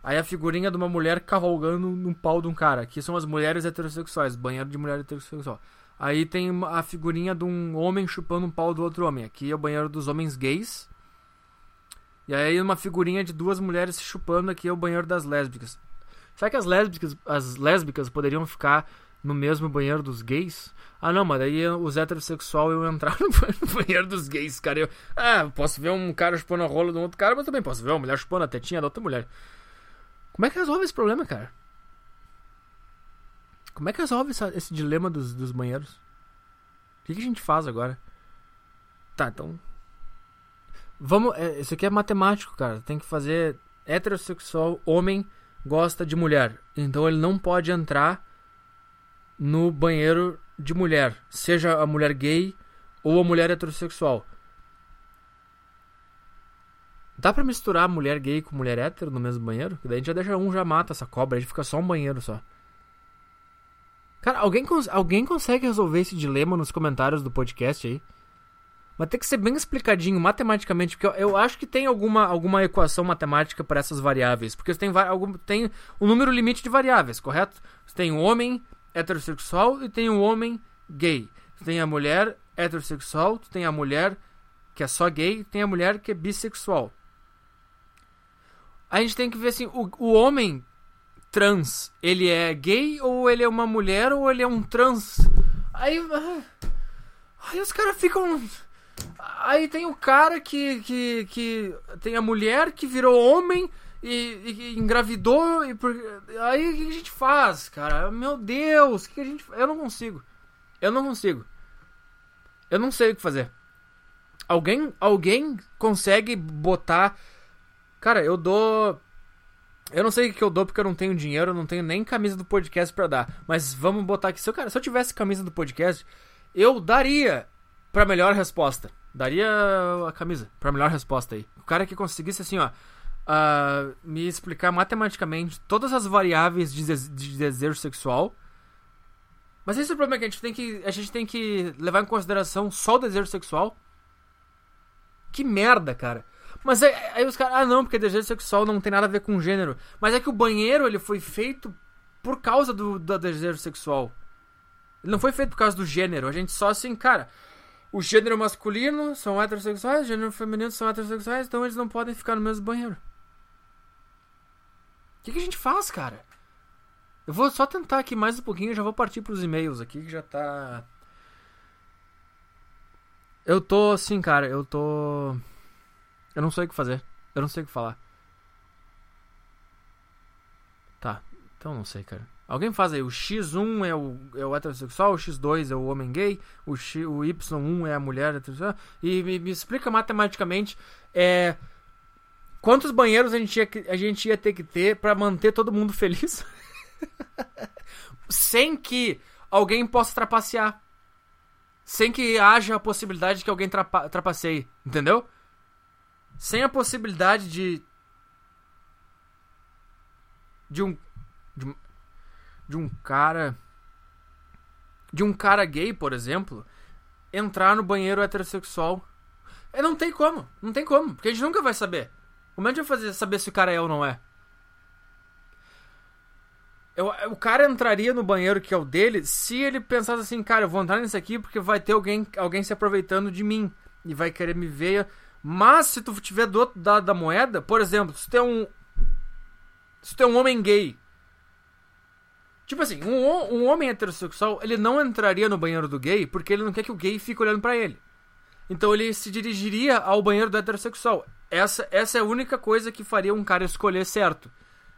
Aí a figurinha de uma mulher cavalgando num pau de um cara. Aqui são as mulheres heterossexuais, banheiro de mulher heterossexual. Aí tem a figurinha de um homem chupando um pau do outro homem. Aqui é o banheiro dos homens gays. E aí uma figurinha de duas mulheres se chupando. Aqui é o banheiro das lésbicas. Será que as lésbicas, as lésbicas poderiam ficar no mesmo banheiro dos gays? Ah, não, mas daí os heterossexuais iam entrar no banheiro dos gays, cara. Eu, ah, posso ver um cara chupando a rola de um outro cara, mas também posso ver uma mulher chupando a tetinha da outra mulher. Como é que resolve esse problema, cara? Como é que resolve essa, esse dilema dos, dos banheiros? O que, que, a gente faz agora? Tá, então. Vamos. É, isso aqui é matemático, cara. Tem que fazer heterossexual, homem gosta de mulher. Então ele não pode entrar no banheiro de mulher. Seja a mulher gay ou a mulher heterossexual. Dá pra misturar mulher gay com mulher hétero no mesmo banheiro? Daí a gente já deixa um, já mata essa cobra, a gente fica só um banheiro só. Cara, alguém, cons alguém consegue resolver esse dilema nos comentários do podcast aí? Mas tem que ser bem explicadinho matematicamente, porque eu, eu acho que tem alguma, alguma equação matemática para essas variáveis. Porque tem, algum, tem um número limite de variáveis, correto? Você tem um homem heterossexual e tem um homem gay. Você tem a mulher heterossexual, tu tem a mulher que é só gay, tem a mulher que é bissexual a gente tem que ver assim, o, o homem trans, ele é gay ou ele é uma mulher ou ele é um trans? Aí, ah, aí os caras ficam Aí tem o cara que, que, que tem a mulher que virou homem e, e engravidou e por... aí o que a gente faz, cara? Meu Deus, o que a gente eu não consigo. Eu não consigo. Eu não sei o que fazer. Alguém alguém consegue botar Cara, eu dou. Eu não sei o que eu dou porque eu não tenho dinheiro, eu não tenho nem camisa do podcast para dar. Mas vamos botar aqui. Se eu, cara, se eu tivesse camisa do podcast, eu daria pra melhor resposta. Daria a camisa pra melhor resposta aí. O cara que conseguisse assim, ó. Uh, me explicar matematicamente todas as variáveis de, de desejo sexual. Mas esse é o problema que a gente tem que. A gente tem que levar em consideração só o desejo sexual. Que merda, cara. Mas aí, aí os caras, ah não, porque desejo sexual não tem nada a ver com gênero. Mas é que o banheiro ele foi feito por causa do, do desejo sexual. Ele não foi feito por causa do gênero. A gente só assim, cara, o gênero masculino são heterossexuais, o gênero feminino são heterossexuais, então eles não podem ficar no mesmo banheiro. Que, que a gente faz, cara? Eu vou só tentar aqui mais um pouquinho já vou partir pros e-mails aqui que já tá. Eu tô assim, cara, eu tô. Eu não sei o que fazer. Eu não sei o que falar. Tá, então não sei, cara. Alguém faz aí. O X1 é o, é o heterossexual, o X2 é o homem gay, o, X, o Y1 é a mulher heterossexual. E me, me explica matematicamente é, quantos banheiros a gente ia, a gente ia ter que ter para manter todo mundo feliz sem que alguém possa trapacear. Sem que haja a possibilidade de que alguém trapa, trapaceie. Entendeu? sem a possibilidade de de um de, de um cara de um cara gay, por exemplo, entrar no banheiro heterossexual. É, não tem como, não tem como, porque a gente nunca vai saber. Como é que gente vai fazer, saber se o cara é ou não é? Eu, o cara entraria no banheiro que é o dele se ele pensasse assim, cara, eu vou entrar nesse aqui porque vai ter alguém, alguém se aproveitando de mim e vai querer me ver mas se tu tiver do outro lado da moeda, por exemplo, se tem um. Se tem um homem gay. Tipo assim, um, um homem heterossexual, ele não entraria no banheiro do gay porque ele não quer que o gay fique olhando para ele. Então ele se dirigiria ao banheiro do heterossexual. Essa, essa é a única coisa que faria um cara escolher certo.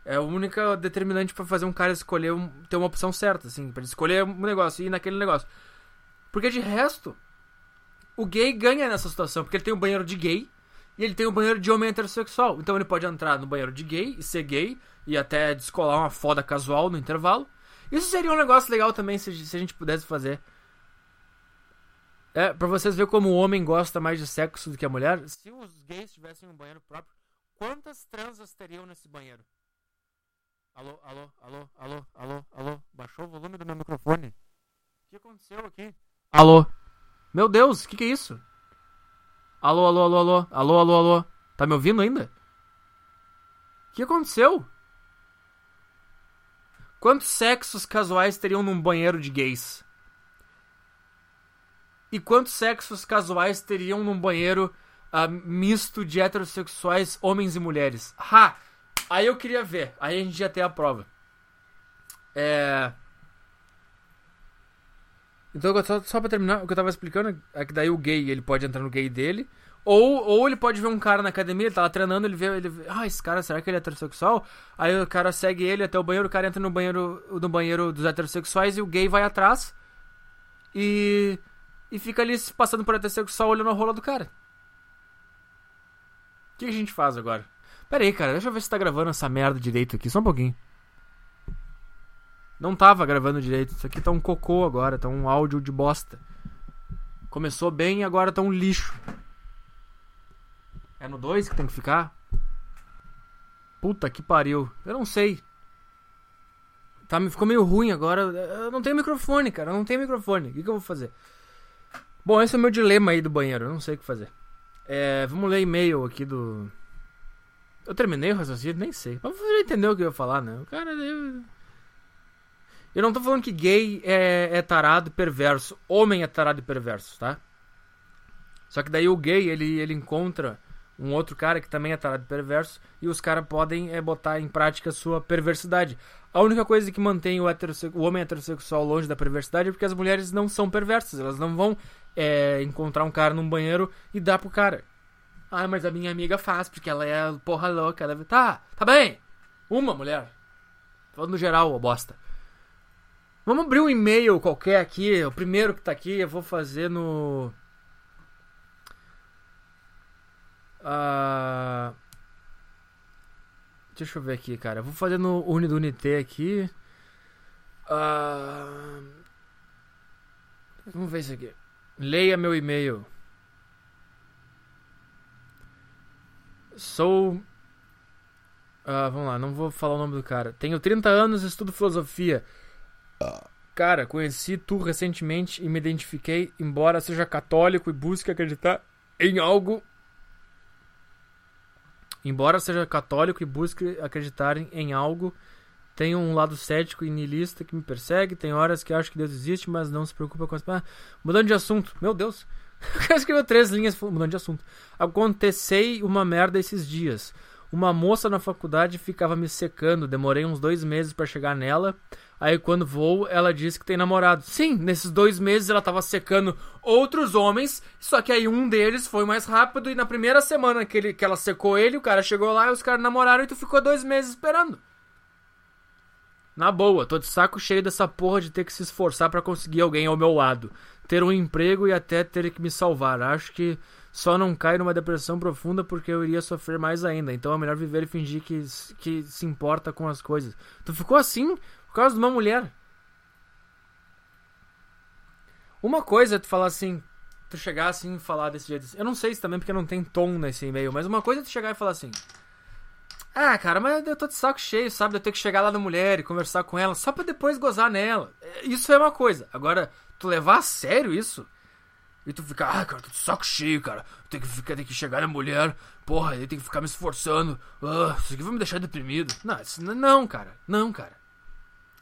É a única determinante para fazer um cara escolher um, ter uma opção certa, assim, para escolher um negócio e ir naquele negócio. Porque de resto, o gay ganha nessa situação, porque ele tem um banheiro de gay e ele tem um banheiro de homem heterossexual. Então ele pode entrar no banheiro de gay e ser gay e até descolar uma foda casual no intervalo. Isso seria um negócio legal também se, se a gente pudesse fazer. É, pra vocês verem como o homem gosta mais de sexo do que a mulher. Se os gays tivessem um banheiro próprio, quantas transas teriam nesse banheiro? Alô, alô, alô, alô, alô, alô. Baixou o volume do meu microfone? O que aconteceu aqui? Alô? Meu Deus, o que, que é isso? Alô, alô, alô, alô. Alô, alô, alô. Tá me ouvindo ainda? O que aconteceu? Quantos sexos casuais teriam num banheiro de gays? E quantos sexos casuais teriam num banheiro uh, misto de heterossexuais, homens e mulheres? Ha! Aí eu queria ver. Aí a gente ia ter a prova. É. Então, só, só pra terminar, o que eu tava explicando é que daí o gay, ele pode entrar no gay dele, ou, ou ele pode ver um cara na academia, ele tá lá treinando, ele vê, ele vê, ah, esse cara, será que ele é heterossexual? Aí o cara segue ele até o banheiro, o cara entra no banheiro, no banheiro dos heterossexuais e o gay vai atrás e, e fica ali passando por heterossexual olhando a rola do cara. O que a gente faz agora? Pera aí, cara, deixa eu ver se tá gravando essa merda direito aqui, só um pouquinho. Não tava gravando direito, isso aqui tá um cocô agora, tá um áudio de bosta. Começou bem e agora tá um lixo. É no 2 que tem que ficar? Puta que pariu. Eu não sei. Tá, ficou meio ruim agora. Eu não tenho microfone, cara. Eu não tenho microfone. O que, que eu vou fazer? Bom, esse é o meu dilema aí do banheiro. Eu não sei o que fazer. É, vamos ler e-mail aqui do. Eu terminei o raciocínio? Nem sei. Mas você entendeu o que eu ia falar, né? O cara. Eu, eu não tô falando que gay é, é tarado e perverso. Homem é tarado e perverso, tá? Só que daí o gay, ele, ele encontra um outro cara que também é tarado perverso, e os caras podem é, botar em prática sua perversidade. A única coisa que mantém o, o, homem heterossexual longe da perversidade é porque as mulheres não são perversas, elas não vão é, encontrar um cara num banheiro e dar pro cara. Ah, mas a minha amiga faz, porque ela é porra louca. Ela... Tá, tá bem. Uma mulher. Falando no geral, ô bosta. Vamos abrir um e-mail qualquer aqui. O primeiro que tá aqui eu vou fazer no Uh... Deixa eu ver aqui, cara. vou fazer no Uni do aqui. Uh... Vamos ver isso aqui. Leia meu e-mail. Sou. Uh, vamos lá, não vou falar o nome do cara. Tenho 30 anos estudo filosofia. Cara, conheci tu recentemente e me identifiquei, embora seja católico e busque acreditar em algo Embora seja católico e busque acreditar em algo, tenho um lado cético e niilista que me persegue. Tem horas que acho que Deus existe, mas não se preocupa com as. Ah, mudando de assunto, meu Deus. O cara escreveu três linhas mudando de assunto. Acontecei uma merda esses dias. Uma moça na faculdade ficava me secando. Demorei uns dois meses para chegar nela. Aí quando vou, ela disse que tem namorado. Sim, nesses dois meses ela tava secando outros homens, só que aí um deles foi mais rápido e na primeira semana que, ele, que ela secou ele, o cara chegou lá e os caras namoraram e tu ficou dois meses esperando. Na boa, tô de saco cheio dessa porra de ter que se esforçar para conseguir alguém ao meu lado. Ter um emprego e até ter que me salvar. Acho que só não caio numa depressão profunda porque eu iria sofrer mais ainda. Então é melhor viver e fingir que, que se importa com as coisas. Tu ficou assim por causa de uma mulher. Uma coisa é tu falar assim, tu chegar assim e falar desse jeito. Eu não sei se também porque não tem tom nesse e-mail, mas uma coisa é tu chegar e falar assim. Ah, cara, mas eu tô de saco cheio, sabe? Eu ter que chegar lá na mulher e conversar com ela só pra depois gozar nela. Isso é uma coisa. Agora, tu levar a sério isso e tu ficar, ah, cara, tô de saco cheio, cara. Tem que, ficar, tem que chegar na mulher, porra, ele tem que ficar me esforçando. Ah, isso aqui vai me deixar deprimido. Não, isso, não, cara. Não, cara.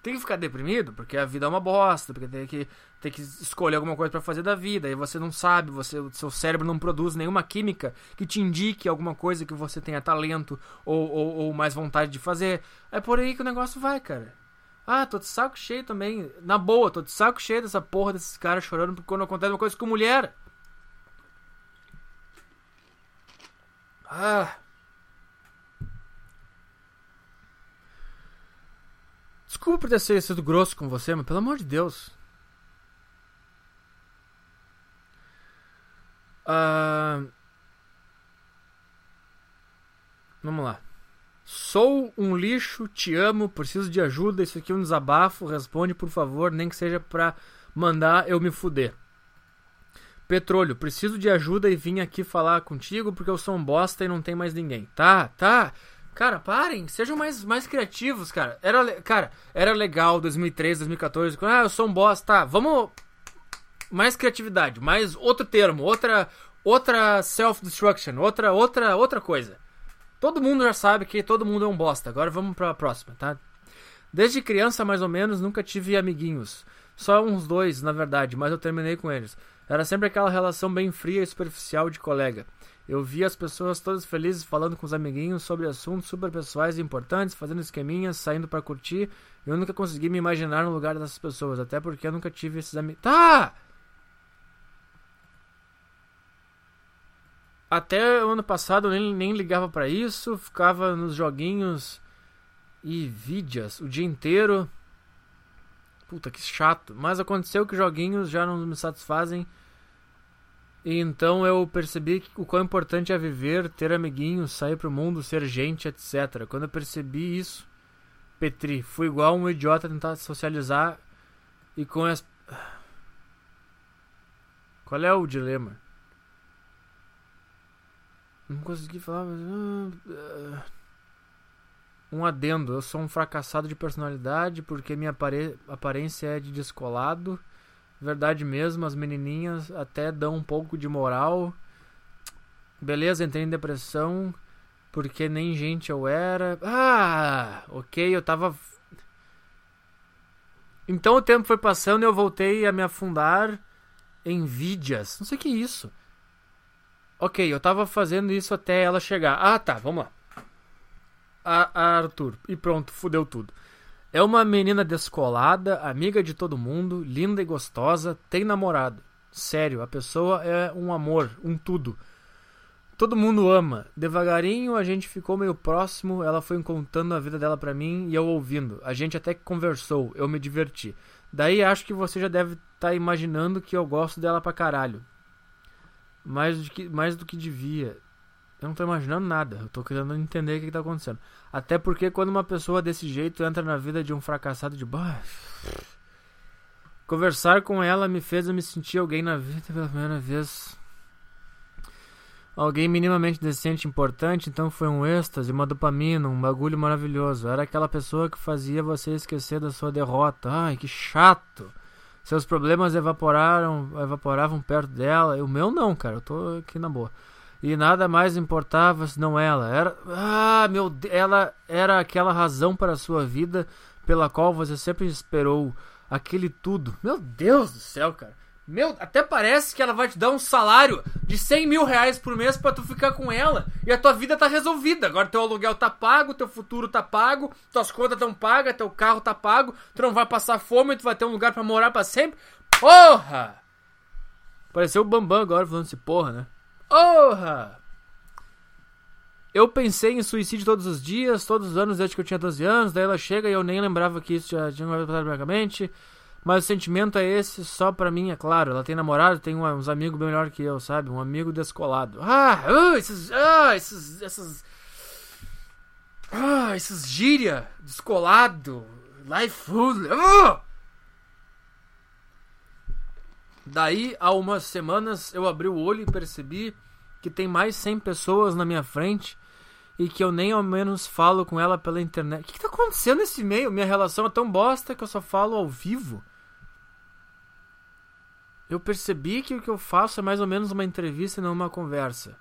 Tem que ficar deprimido porque a vida é uma bosta, porque tem que, tem que escolher alguma coisa para fazer da vida, e você não sabe, você, seu cérebro não produz nenhuma química que te indique alguma coisa que você tenha talento ou, ou, ou mais vontade de fazer. É por aí que o negócio vai, cara. Ah, tô de saco cheio também. Na boa, tô de saco cheio dessa porra desses caras chorando porque quando acontece uma coisa com mulher. Ah. Desculpa por ter sido grosso com você, mas pelo amor de Deus. Ah. Vamos lá. Sou um lixo, te amo, preciso de ajuda. Isso aqui é um desabafo. Responde, por favor, nem que seja pra mandar eu me fuder. Petróleo, preciso de ajuda e vim aqui falar contigo porque eu sou um bosta e não tem mais ninguém. Tá, tá. Cara, parem, sejam mais, mais criativos, cara. Era, cara, era legal 2013, 2014. Ah, eu sou um bosta. Tá, vamos mais criatividade, mais outro termo, outra outra self-destruction, outra, outra, outra coisa. Todo mundo já sabe que todo mundo é um bosta. Agora vamos pra próxima, tá? Desde criança, mais ou menos, nunca tive amiguinhos. Só uns dois, na verdade, mas eu terminei com eles. Era sempre aquela relação bem fria e superficial de colega. Eu via as pessoas todas felizes falando com os amiguinhos sobre assuntos super pessoais e importantes, fazendo esqueminhas, saindo para curtir. Eu nunca consegui me imaginar no lugar dessas pessoas, até porque eu nunca tive esses amigos. Tá! Até o ano passado eu nem, nem ligava para isso, ficava nos joguinhos e vídeos o dia inteiro. Puta que chato. Mas aconteceu que joguinhos já não me satisfazem e então eu percebi o quão importante é viver, ter amiguinhos, sair pro mundo, ser gente, etc. Quando eu percebi isso, Petri, fui igual um idiota tentar socializar e com as. Qual é o dilema? Não consegui falar. Ah, um adendo, eu sou um fracassado de personalidade porque minha apare... aparência é de descolado Verdade mesmo, as menininhas até dão um pouco de moral. Beleza, entrei em depressão porque nem gente eu era. Ah, ok, eu tava. Então o tempo foi passando e eu voltei a me afundar em vídeos. Não sei o que é isso. Ok, eu tava fazendo isso até ela chegar. Ah, tá, vamos lá. A, a Arthur. E pronto, fudeu tudo. É uma menina descolada, amiga de todo mundo, linda e gostosa, tem namorado. Sério, a pessoa é um amor, um tudo. Todo mundo ama. Devagarinho a gente ficou meio próximo, ela foi contando a vida dela pra mim e eu ouvindo. A gente até conversou, eu me diverti. Daí acho que você já deve estar tá imaginando que eu gosto dela pra caralho. Mais do que, mais do que devia. Eu não tô imaginando nada, eu tô querendo entender o que, que tá acontecendo. Até porque quando uma pessoa desse jeito entra na vida de um fracassado de baixo. Conversar com ela me fez eu me sentir alguém na vida pela primeira vez. Alguém minimamente decente importante, então foi um êxtase, uma dopamina, um bagulho maravilhoso. Era aquela pessoa que fazia você esquecer da sua derrota. Ai, que chato. Seus problemas evaporaram, evaporavam perto dela. O meu não, cara. Eu tô aqui na boa e nada mais importava senão ela. Era, ah, meu, ela era aquela razão para a sua vida pela qual você sempre esperou aquele tudo. Meu Deus do céu, cara. Meu, até parece que ela vai te dar um salário de 100 mil reais por mês para tu ficar com ela e a tua vida tá resolvida. Agora teu aluguel tá pago, teu futuro tá pago, tuas contas estão pagas, teu carro tá pago, tu não vai passar fome, tu vai ter um lugar para morar para sempre. Porra! Pareceu o Bambam agora falando assim, porra, né? Porra! Eu pensei em suicídio todos os dias, todos os anos desde que eu tinha 12 anos. Daí ela chega e eu nem lembrava que isso já tinha passado na minha mente. Mas o sentimento é esse só pra mim, é claro. Ela tem namorado, tem uns amigos bem melhor que eu, sabe? Um amigo descolado. Ah, uh, esses. Ah, esses. Essas. Ah, esses gíria. Descolado. Life food. Uh! Daí, há umas semanas, eu abri o olho e percebi que tem mais 100 pessoas na minha frente e que eu nem ao menos falo com ela pela internet. O que, que tá acontecendo nesse meio? Minha relação é tão bosta que eu só falo ao vivo. Eu percebi que o que eu faço é mais ou menos uma entrevista e não uma conversa.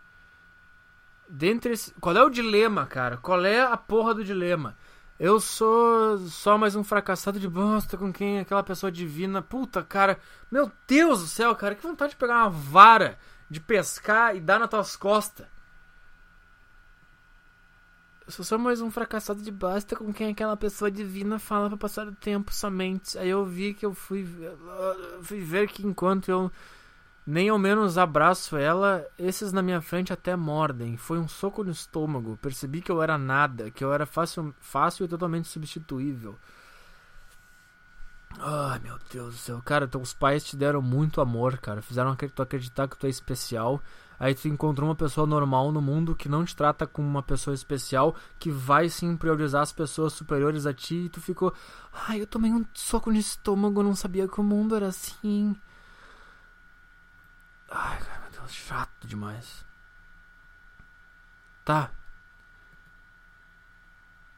Dentre. Qual é o dilema, cara? Qual é a porra do dilema? Eu sou só mais um fracassado de bosta com quem aquela pessoa divina. Puta, cara. Meu Deus do céu, cara. Que vontade de pegar uma vara, de pescar e dar nas tuas costas. Eu sou só mais um fracassado de bosta com quem aquela pessoa divina fala para passar o tempo somente. Aí eu vi que eu fui, fui ver que enquanto eu nem ao menos abraço ela, esses na minha frente até mordem. Foi um soco no estômago. Percebi que eu era nada, que eu era fácil, fácil e totalmente substituível. Ai, meu Deus do céu. Cara, teus pais te deram muito amor, cara. Fizeram tu acreditar que tu é especial. Aí tu encontrou uma pessoa normal no mundo que não te trata como uma pessoa especial, que vai sim priorizar as pessoas superiores a ti. E tu ficou, ai, eu tomei um soco no estômago, não sabia que o mundo era assim. Ai, cara, meu Deus, chato demais. Tá.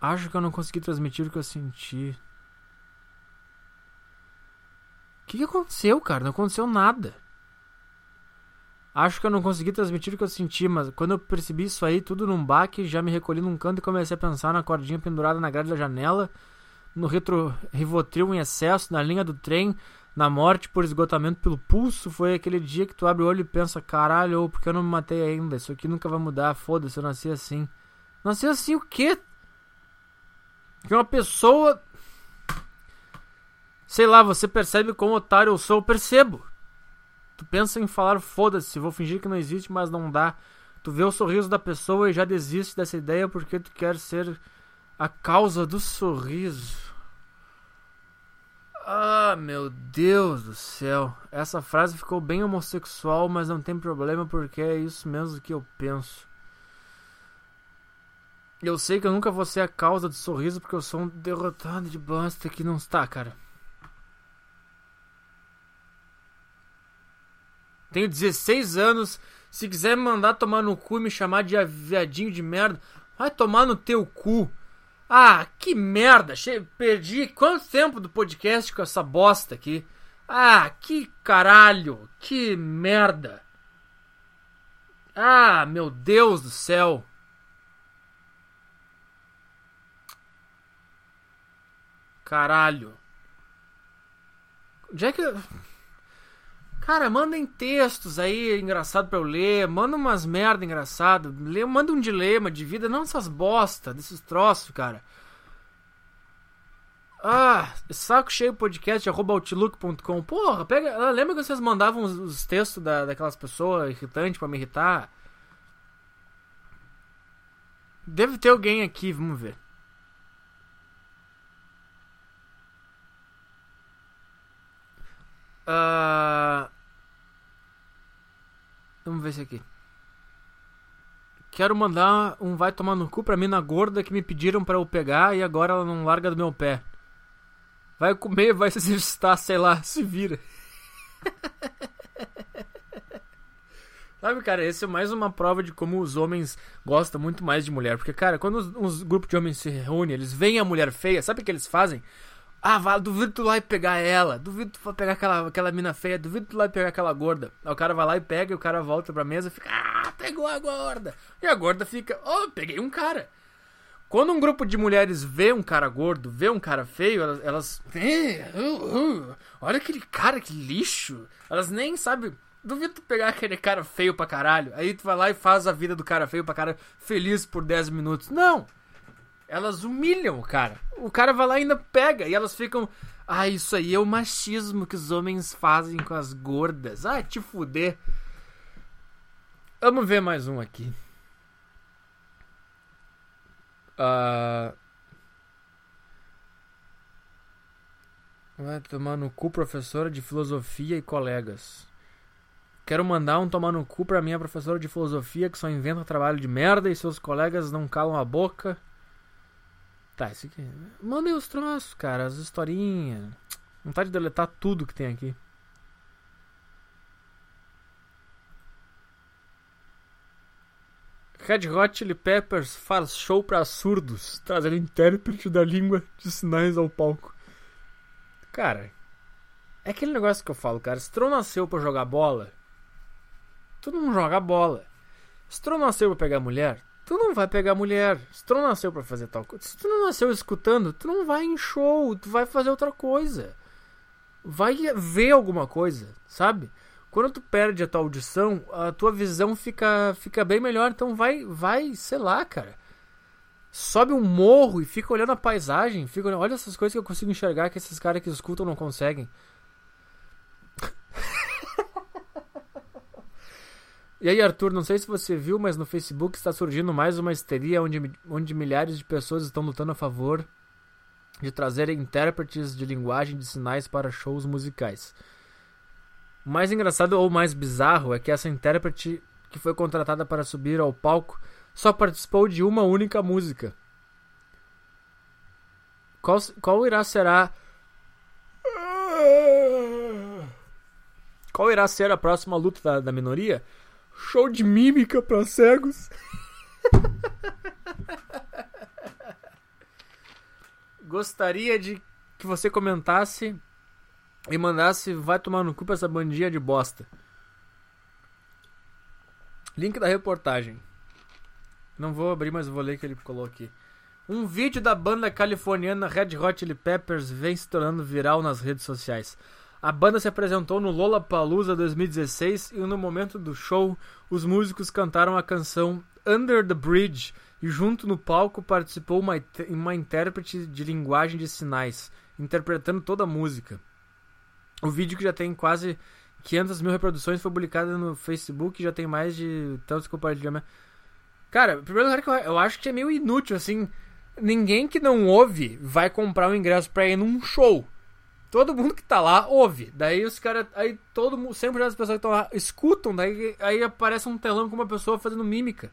Acho que eu não consegui transmitir o que eu senti. O que, que aconteceu, cara? Não aconteceu nada. Acho que eu não consegui transmitir o que eu senti, mas quando eu percebi isso aí, tudo num baque, já me recolhi num canto e comecei a pensar na cordinha pendurada na grade da janela, no retro Rivotril em excesso, na linha do trem, na morte por esgotamento pelo pulso. Foi aquele dia que tu abre o olho e pensa, caralho, porque eu não me matei ainda? Isso aqui nunca vai mudar, foda-se, eu nasci assim. Nasci assim o quê? Que uma pessoa. Sei lá, você percebe como otário eu sou, eu percebo. Tu pensa em falar, foda-se, vou fingir que não existe, mas não dá. Tu vê o sorriso da pessoa e já desiste dessa ideia porque tu quer ser a causa do sorriso. Ah, meu Deus do céu. Essa frase ficou bem homossexual, mas não tem problema porque é isso mesmo que eu penso. Eu sei que eu nunca vou ser a causa do sorriso porque eu sou um derrotado de bosta que não está, cara. Tenho 16 anos. Se quiser me mandar tomar no cu e me chamar de viadinho de merda, vai tomar no teu cu. Ah, que merda! Perdi quanto tempo do podcast com essa bosta aqui? Ah, que caralho! Que merda! Ah, meu Deus do céu! Caralho! Onde é que. Cara, mandem textos aí engraçado pra eu ler. Manda umas merda engraçado. Manda um dilema de vida, não essas bosta, desses troços, cara. Ah, saco cheio podcast outlook.com. Porra, pega. Ah, lembra que vocês mandavam os, os textos da, daquelas pessoas irritantes para me irritar? Deve ter alguém aqui, vamos ver. Uh, Vamos ver esse aqui. Quero mandar um vai tomar no cu pra mina gorda que me pediram para eu pegar e agora ela não larga do meu pé. Vai comer, vai se exercitar, sei lá, se vira. Sabe, cara, esse é mais uma prova de como os homens gostam muito mais de mulher. Porque, cara, quando os, os grupos de homens se reúnem, eles veem a mulher feia, sabe o que eles fazem? Ah, vai, duvido tu lá e pegar ela. Duvido tu pegar aquela, aquela mina feia. Duvido tu lá e pegar aquela gorda. Aí o cara vai lá e pega e o cara volta pra mesa e fica. Ah, pegou a gorda. E a gorda fica. Oh, peguei um cara. Quando um grupo de mulheres vê um cara gordo, vê um cara feio, elas. elas uh, uh, olha aquele cara, que lixo. Elas nem sabem. Duvido tu pegar aquele cara feio pra caralho. Aí tu vai lá e faz a vida do cara feio pra caralho feliz por 10 minutos. Não! Elas humilham o cara. O cara vai lá e ainda pega. E elas ficam. Ah, isso aí é o machismo que os homens fazem com as gordas. Ah, te fuder. Vamos ver mais um aqui. Uh... Vai tomar no cu, professora de filosofia e colegas. Quero mandar um tomar no cu pra minha professora de filosofia que só inventa trabalho de merda e seus colegas não calam a boca. Tá, isso aqui. Mandem os troços, cara, as historinhas. Vontade de deletar tudo que tem aqui. Red Hot Chili Peppers faz show para surdos, trazendo intérprete da língua de sinais ao palco. Cara, é aquele negócio que eu falo, cara. Se tu não nasceu pra jogar bola, tu não joga bola. Se tu não nasceu pra pegar mulher, tu não vai pegar mulher. Se tu não nasceu para fazer tal coisa, se tu não nasceu escutando, tu não vai em show, tu vai fazer outra coisa. Vai ver alguma coisa, sabe? Quando tu perde a tua audição, a tua visão fica, fica bem melhor. Então vai, vai, sei lá, cara. Sobe um morro e fica olhando a paisagem. Fica olhando, olha essas coisas que eu consigo enxergar que esses caras que escutam não conseguem. E aí, Arthur, não sei se você viu, mas no Facebook está surgindo mais uma histeria onde, onde milhares de pessoas estão lutando a favor de trazer intérpretes de linguagem de sinais para shows musicais. O mais engraçado ou mais bizarro é que essa intérprete que foi contratada para subir ao palco só participou de uma única música. Qual, qual irá será qual irá ser a próxima luta da, da minoria? Show de mímica para cegos. Gostaria de que você comentasse e mandasse vai tomar no cu pra essa bandinha de bosta. Link da reportagem. Não vou abrir, mas vou ler que ele colocou aqui. Um vídeo da banda californiana Red Hot Chili Peppers vem se tornando viral nas redes sociais. A banda se apresentou no Lollapalooza 2016 e no momento do show, os músicos cantaram a canção Under the Bridge e junto no palco participou uma, uma intérprete de linguagem de sinais, interpretando toda a música. O vídeo que já tem quase 500 mil reproduções foi publicado no Facebook e já tem mais de tantos compartilhamentos. Cara, primeiro lugar que eu, eu acho que é meio inútil, assim ninguém que não ouve vai comprar um ingresso pra ir num show. Todo mundo que tá lá ouve. Daí os caras. Aí todo mundo. Sempre as pessoas que estão lá escutam. Daí aí aparece um telão com uma pessoa fazendo mímica.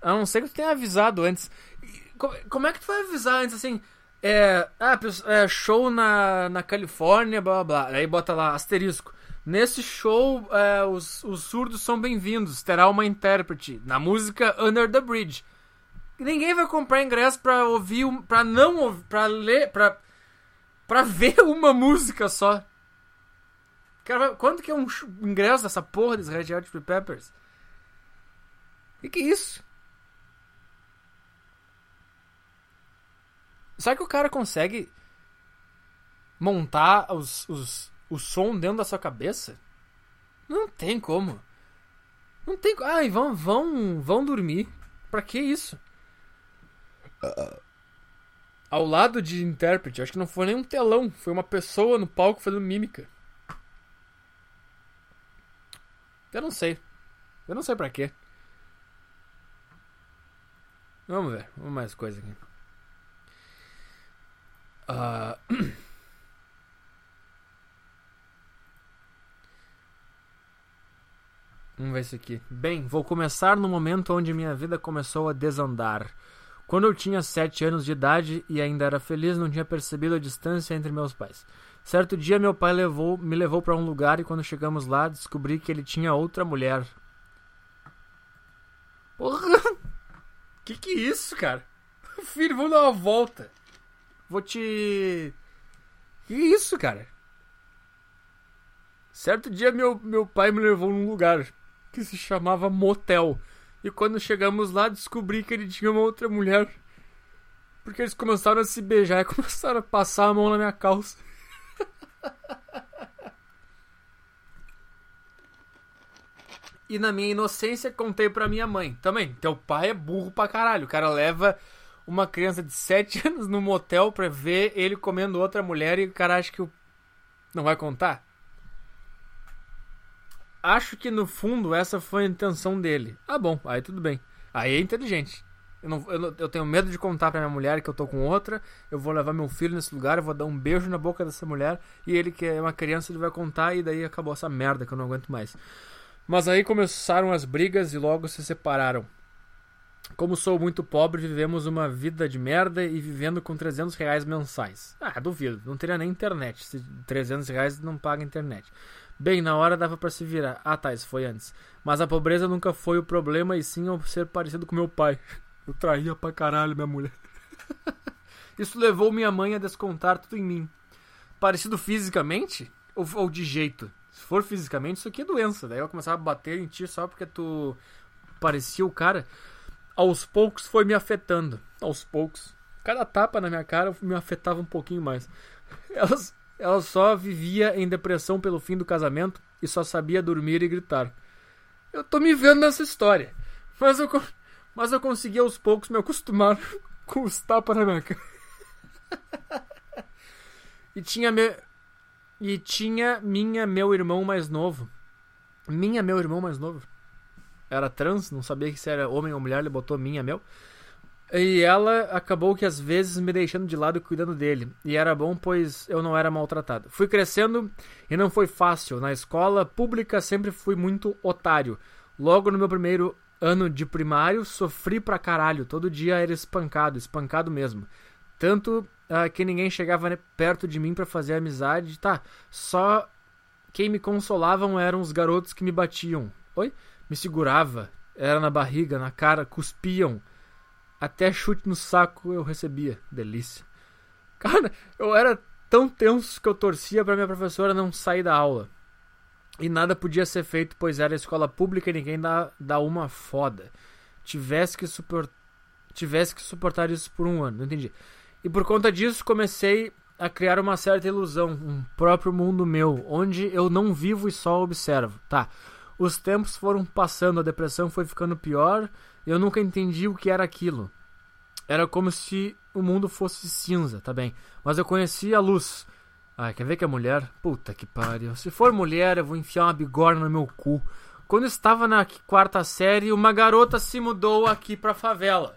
A não ser que tu tenha avisado antes. Como é que tu vai avisar antes assim? É. Ah, é show na, na Califórnia, blá blá blá. Aí bota lá, asterisco. Nesse show, é, os, os surdos são bem-vindos. Terá uma intérprete na música Under the Bridge. Ninguém vai comprar ingresso pra ouvir, pra não ouvir, pra ler, pra, pra ver uma música só. Cara, quanto que é um ingresso dessa porra desse Red Hot Peppers? O que, que é isso? Será que o cara consegue montar os, os, o som dentro da sua cabeça? Não tem como. Não tem. Ai, vão, vão, vão dormir. Pra que isso? Ao lado de intérprete, acho que não foi nem um telão, foi uma pessoa no palco fazendo mímica. Eu não sei. Eu não sei pra quê. Vamos ver, vamos mais coisa aqui. Uh... Vamos ver isso aqui. Bem, vou começar no momento onde minha vida começou a desandar. Quando eu tinha sete anos de idade e ainda era feliz, não tinha percebido a distância entre meus pais. Certo dia, meu pai levou, me levou para um lugar e quando chegamos lá, descobri que ele tinha outra mulher. Porra! Que que é isso, cara? Filho, vamos dar uma volta. Vou te. Que isso, cara? Certo dia, meu, meu pai me levou num lugar que se chamava Motel. E quando chegamos lá, descobri que ele tinha uma outra mulher. Porque eles começaram a se beijar e começaram a passar a mão na minha calça. e na minha inocência contei pra minha mãe. Também, teu pai é burro pra caralho. O cara leva uma criança de 7 anos no motel pra ver ele comendo outra mulher e o cara acha que não vai contar acho que no fundo essa foi a intenção dele. Ah, bom, aí tudo bem. Aí é inteligente. Eu, não, eu, eu, tenho medo de contar pra minha mulher que eu tô com outra. Eu vou levar meu filho nesse lugar, eu vou dar um beijo na boca dessa mulher. E ele, que é uma criança, ele vai contar. E daí acabou essa merda que eu não aguento mais. Mas aí começaram as brigas e logo se separaram. Como sou muito pobre, vivemos uma vida de merda e vivendo com 300 reais mensais. Ah, duvido. Não teria nem internet. Se 300 reais não paga internet. Bem, na hora dava para se virar. Ah, tá, isso foi antes. Mas a pobreza nunca foi o problema, e sim eu ser parecido com meu pai. Eu traía pra caralho minha mulher. isso levou minha mãe a descontar tudo em mim. Parecido fisicamente? Ou, ou de jeito? Se for fisicamente, isso aqui é doença. Daí eu começava a bater em ti só porque tu parecia o cara. Aos poucos foi me afetando. Aos poucos. Cada tapa na minha cara me afetava um pouquinho mais. Elas ela só vivia em depressão pelo fim do casamento e só sabia dormir e gritar. Eu tô me vendo nessa história. Mas eu, mas eu consegui aos poucos me acostumar com os tapas na minha cara. e tinha me... E tinha minha meu irmão mais novo. Minha meu irmão mais novo. Era trans, não sabia se era homem ou mulher, ele botou minha meu. E ela acabou que às vezes me deixando de lado cuidando dele. E era bom, pois eu não era maltratado. Fui crescendo e não foi fácil. Na escola pública sempre fui muito otário. Logo no meu primeiro ano de primário, sofri pra caralho. Todo dia era espancado, espancado mesmo. Tanto uh, que ninguém chegava perto de mim para fazer amizade. Tá, só quem me consolavam eram os garotos que me batiam. Oi? Me segurava, era na barriga, na cara, cuspiam até chute no saco eu recebia. Delícia. Cara, eu era tão tenso que eu torcia para minha professora não sair da aula. E nada podia ser feito, pois era escola pública e ninguém dá, dá uma foda. Tivesse que, supor, tivesse que suportar isso por um ano, não entendi. E por conta disso comecei a criar uma certa ilusão, um próprio mundo meu, onde eu não vivo e só observo. Tá. Os tempos foram passando, a depressão foi ficando pior, eu nunca entendi o que era aquilo. Era como se o mundo fosse cinza, tá bem. Mas eu conhecia a luz. Ah, quer ver que é mulher? Puta que pariu. Se for mulher, eu vou enfiar uma bigorna no meu cu. Quando estava na quarta série, uma garota se mudou aqui pra favela.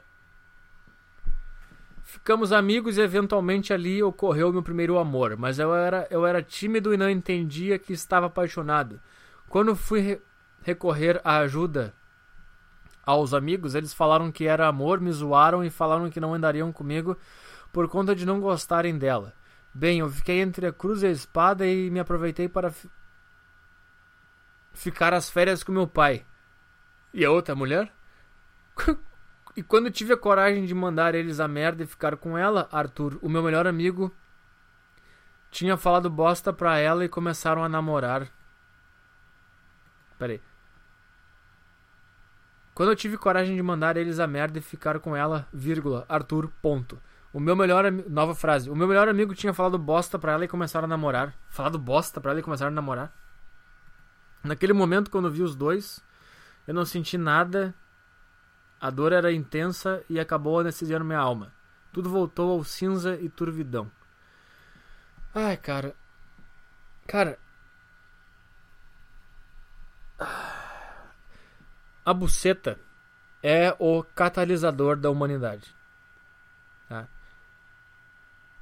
Ficamos amigos e eventualmente ali ocorreu meu primeiro amor, mas eu era, eu era tímido e não entendia que estava apaixonado. Quando fui re recorrer à ajuda aos amigos, eles falaram que era amor, me zoaram e falaram que não andariam comigo por conta de não gostarem dela. Bem, eu fiquei entre a cruz e a espada e me aproveitei para ficar as férias com meu pai. E a outra mulher? e quando tive a coragem de mandar eles a merda e ficar com ela, Arthur, o meu melhor amigo, tinha falado bosta pra ela e começaram a namorar. Peraí. Quando eu tive coragem de mandar eles a merda e ficar com ela, vírgula, Arthur, ponto. O meu melhor. Nova frase. O meu melhor amigo tinha falado bosta pra ela e começaram a namorar. Falado bosta pra ela e começaram a namorar. Naquele momento, quando vi os dois, eu não senti nada. A dor era intensa e acabou anestesiando minha alma. Tudo voltou ao cinza e turvidão. Ai, cara. Cara. A buceta é o catalisador da humanidade. Tá?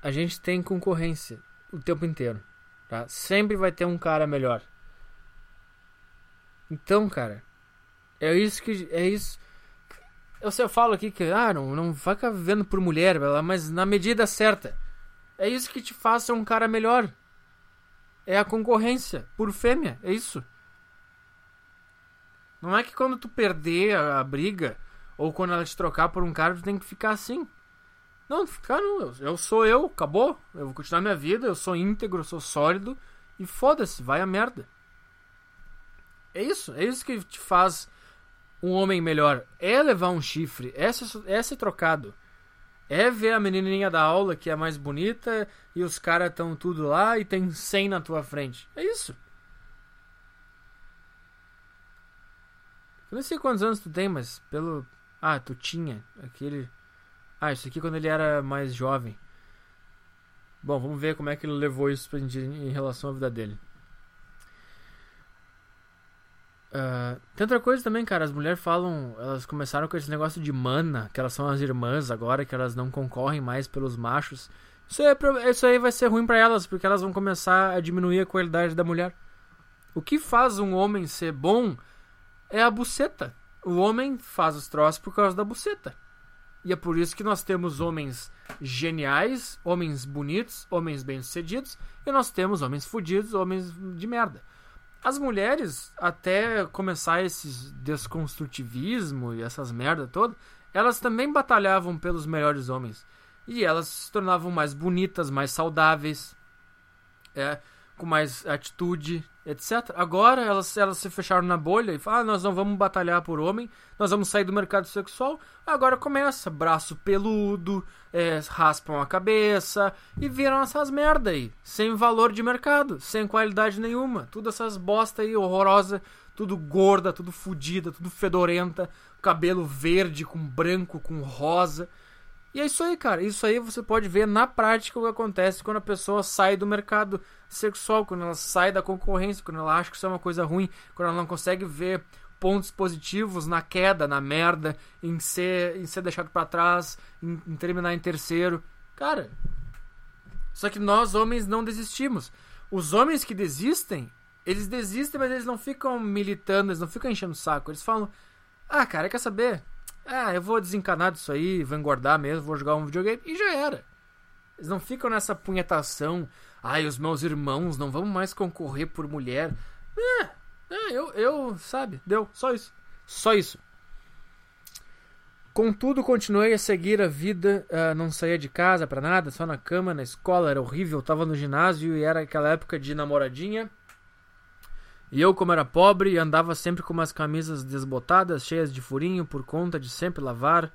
A gente tem concorrência o tempo inteiro. Tá? Sempre vai ter um cara melhor. Então, cara, é isso que. É isso. Eu, eu falo aqui que, ah, não, não vai ficar vivendo por mulher, mas na medida certa. É isso que te faz ser um cara melhor. É a concorrência por fêmea, é isso. Não é que quando tu perder a, a, briga, ou quando ela te trocar por um cara, tu tem que ficar assim. Não, ficar não. Eu, eu sou eu, acabou. Eu vou continuar minha vida, eu sou íntegro, eu sou sólido. E foda-se, vai a merda. É isso, é isso que te faz um homem melhor. É levar um chifre, é ser, é ser trocado. É ver a menininha da aula que é mais bonita e os caras estão tudo lá e tem 100 na tua frente. É isso. Eu não sei quantos anos tu tem, mas pelo. Ah, tu tinha aquele. Ah, isso aqui quando ele era mais jovem. Bom, vamos ver como é que ele levou isso pra gente em relação à vida dele. Uh, tem outra coisa também, cara. As mulheres falam. Elas começaram com esse negócio de mana, que elas são as irmãs agora, que elas não concorrem mais pelos machos. Isso, é, isso aí vai ser ruim para elas, porque elas vão começar a diminuir a qualidade da mulher. O que faz um homem ser bom é a buceta. O homem faz os troços por causa da buceta. E é por isso que nós temos homens geniais, homens bonitos, homens bem-sucedidos, e nós temos homens fodidos, homens de merda. As mulheres, até começar esse desconstrutivismo e essas merda toda, elas também batalhavam pelos melhores homens. E elas se tornavam mais bonitas, mais saudáveis. É, com mais atitude, etc. Agora elas, elas se fecharam na bolha e falaram: ah, nós não vamos batalhar por homem, nós vamos sair do mercado sexual. Agora começa, braço peludo, é, raspam a cabeça e viram essas merda aí, sem valor de mercado, sem qualidade nenhuma. Tudo essas bosta aí horrorosa, tudo gorda, tudo fodida, tudo fedorenta, cabelo verde com branco, com rosa. E é isso aí, cara. Isso aí você pode ver na prática o que acontece quando a pessoa sai do mercado sexual, quando ela sai da concorrência, quando ela acha que isso é uma coisa ruim, quando ela não consegue ver pontos positivos na queda, na merda, em ser, em ser deixado para trás, em, em terminar em terceiro. Cara, só que nós homens não desistimos. Os homens que desistem, eles desistem, mas eles não ficam militando, eles não ficam enchendo o saco. Eles falam: Ah, cara, quer saber? Ah, eu vou desencanar disso aí, vou engordar mesmo, vou jogar um videogame e já era. Eles não ficam nessa punhetação. Ai, os meus irmãos não vão mais concorrer por mulher. É, é eu, eu, sabe, deu, só isso. Só isso. Contudo, continuei a seguir a vida, uh, não saía de casa para nada, só na cama, na escola, era horrível, tava no ginásio e era aquela época de namoradinha. E eu, como era pobre, andava sempre com umas camisas desbotadas, cheias de furinho, por conta de sempre lavar.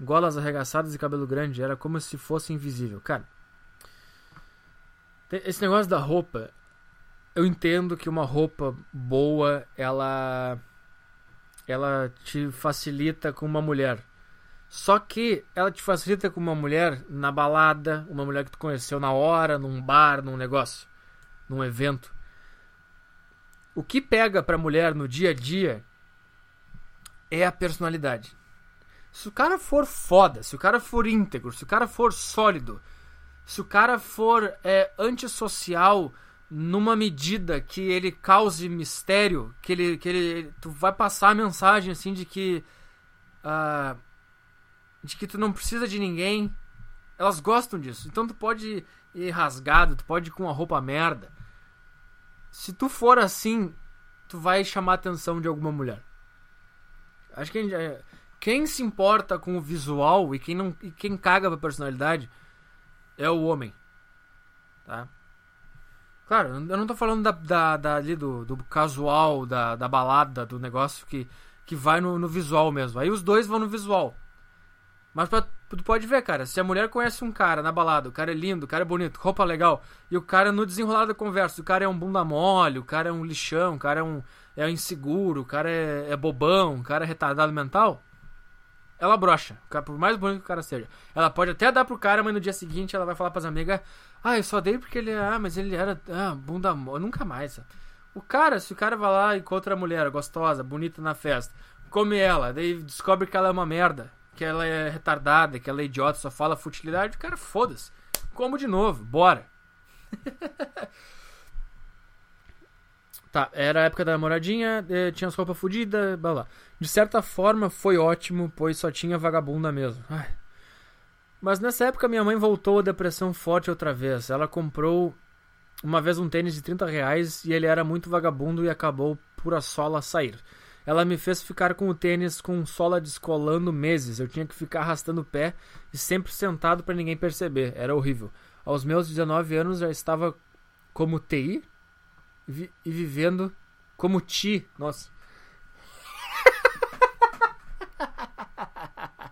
Golas arregaçadas e cabelo grande. Era como se fosse invisível. Cara, esse negócio da roupa. Eu entendo que uma roupa boa, ela. Ela te facilita com uma mulher. Só que ela te facilita com uma mulher na balada, uma mulher que tu conheceu na hora, num bar, num negócio, num evento. O que pega pra mulher no dia a dia é a personalidade. Se o cara for foda, se o cara for íntegro, se o cara for sólido, se o cara for é, antissocial numa medida que ele cause mistério, que ele, que ele, tu vai passar a mensagem assim de que uh, de que tu não precisa de ninguém, elas gostam disso. Então tu pode ir rasgado, tu pode ir com uma roupa merda, se tu for assim, tu vai chamar a atenção de alguma mulher. Acho que gente, quem se importa com o visual e quem não e quem caga pra personalidade é o homem. Tá? Claro, eu não tô falando da, da, da ali do, do casual, da, da balada, do negócio que, que vai no, no visual mesmo. Aí os dois vão no visual. Mas pra, tu pode ver, cara, se a mulher conhece um cara na balada, o cara é lindo, o cara é bonito, roupa legal, e o cara no desenrolar da conversa, o cara é um bunda mole, o cara é um lixão, o cara é um, é inseguro, o cara é, é bobão, o cara é retardado mental, ela brocha, por mais bonito que o cara seja. Ela pode até dar pro cara, mas no dia seguinte ela vai falar pras amigas, ah, eu só dei porque ele, ah, mas ele era, ah, bunda mole, nunca mais. O cara, se o cara vai lá e encontra a mulher gostosa, bonita na festa, come ela, daí descobre que ela é uma merda, que ela é retardada, que ela é idiota, só fala futilidade, cara, foda-se. Como de novo, bora. tá, era a época da namoradinha, eh, tinha as roupas fodidas, blá blá. De certa forma foi ótimo, pois só tinha vagabunda mesmo. Ai. Mas nessa época minha mãe voltou a depressão forte outra vez. Ela comprou uma vez um tênis de 30 reais e ele era muito vagabundo e acabou por a sola sair. Ela me fez ficar com o tênis com sola descolando meses. Eu tinha que ficar arrastando o pé e sempre sentado para ninguém perceber. Era horrível. Aos meus 19 anos já estava como TI vi e vivendo como ti. Nossa.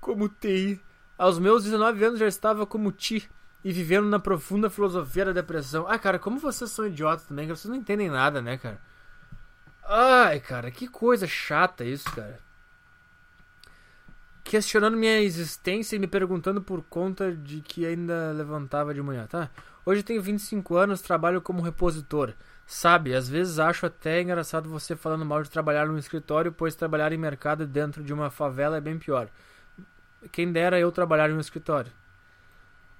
como TI. Aos meus 19 anos já estava como ti e vivendo na profunda filosofia da depressão. Ah, cara, como vocês são idiotas também, que vocês não entendem nada, né, cara? Ai, cara, que coisa chata isso, cara. Questionando minha existência e me perguntando por conta de que ainda levantava de manhã, tá? Hoje tenho 25 anos, trabalho como repositor. Sabe, às vezes acho até engraçado você falando mal de trabalhar no escritório, pois trabalhar em mercado dentro de uma favela é bem pior. Quem dera eu trabalhar em um escritório.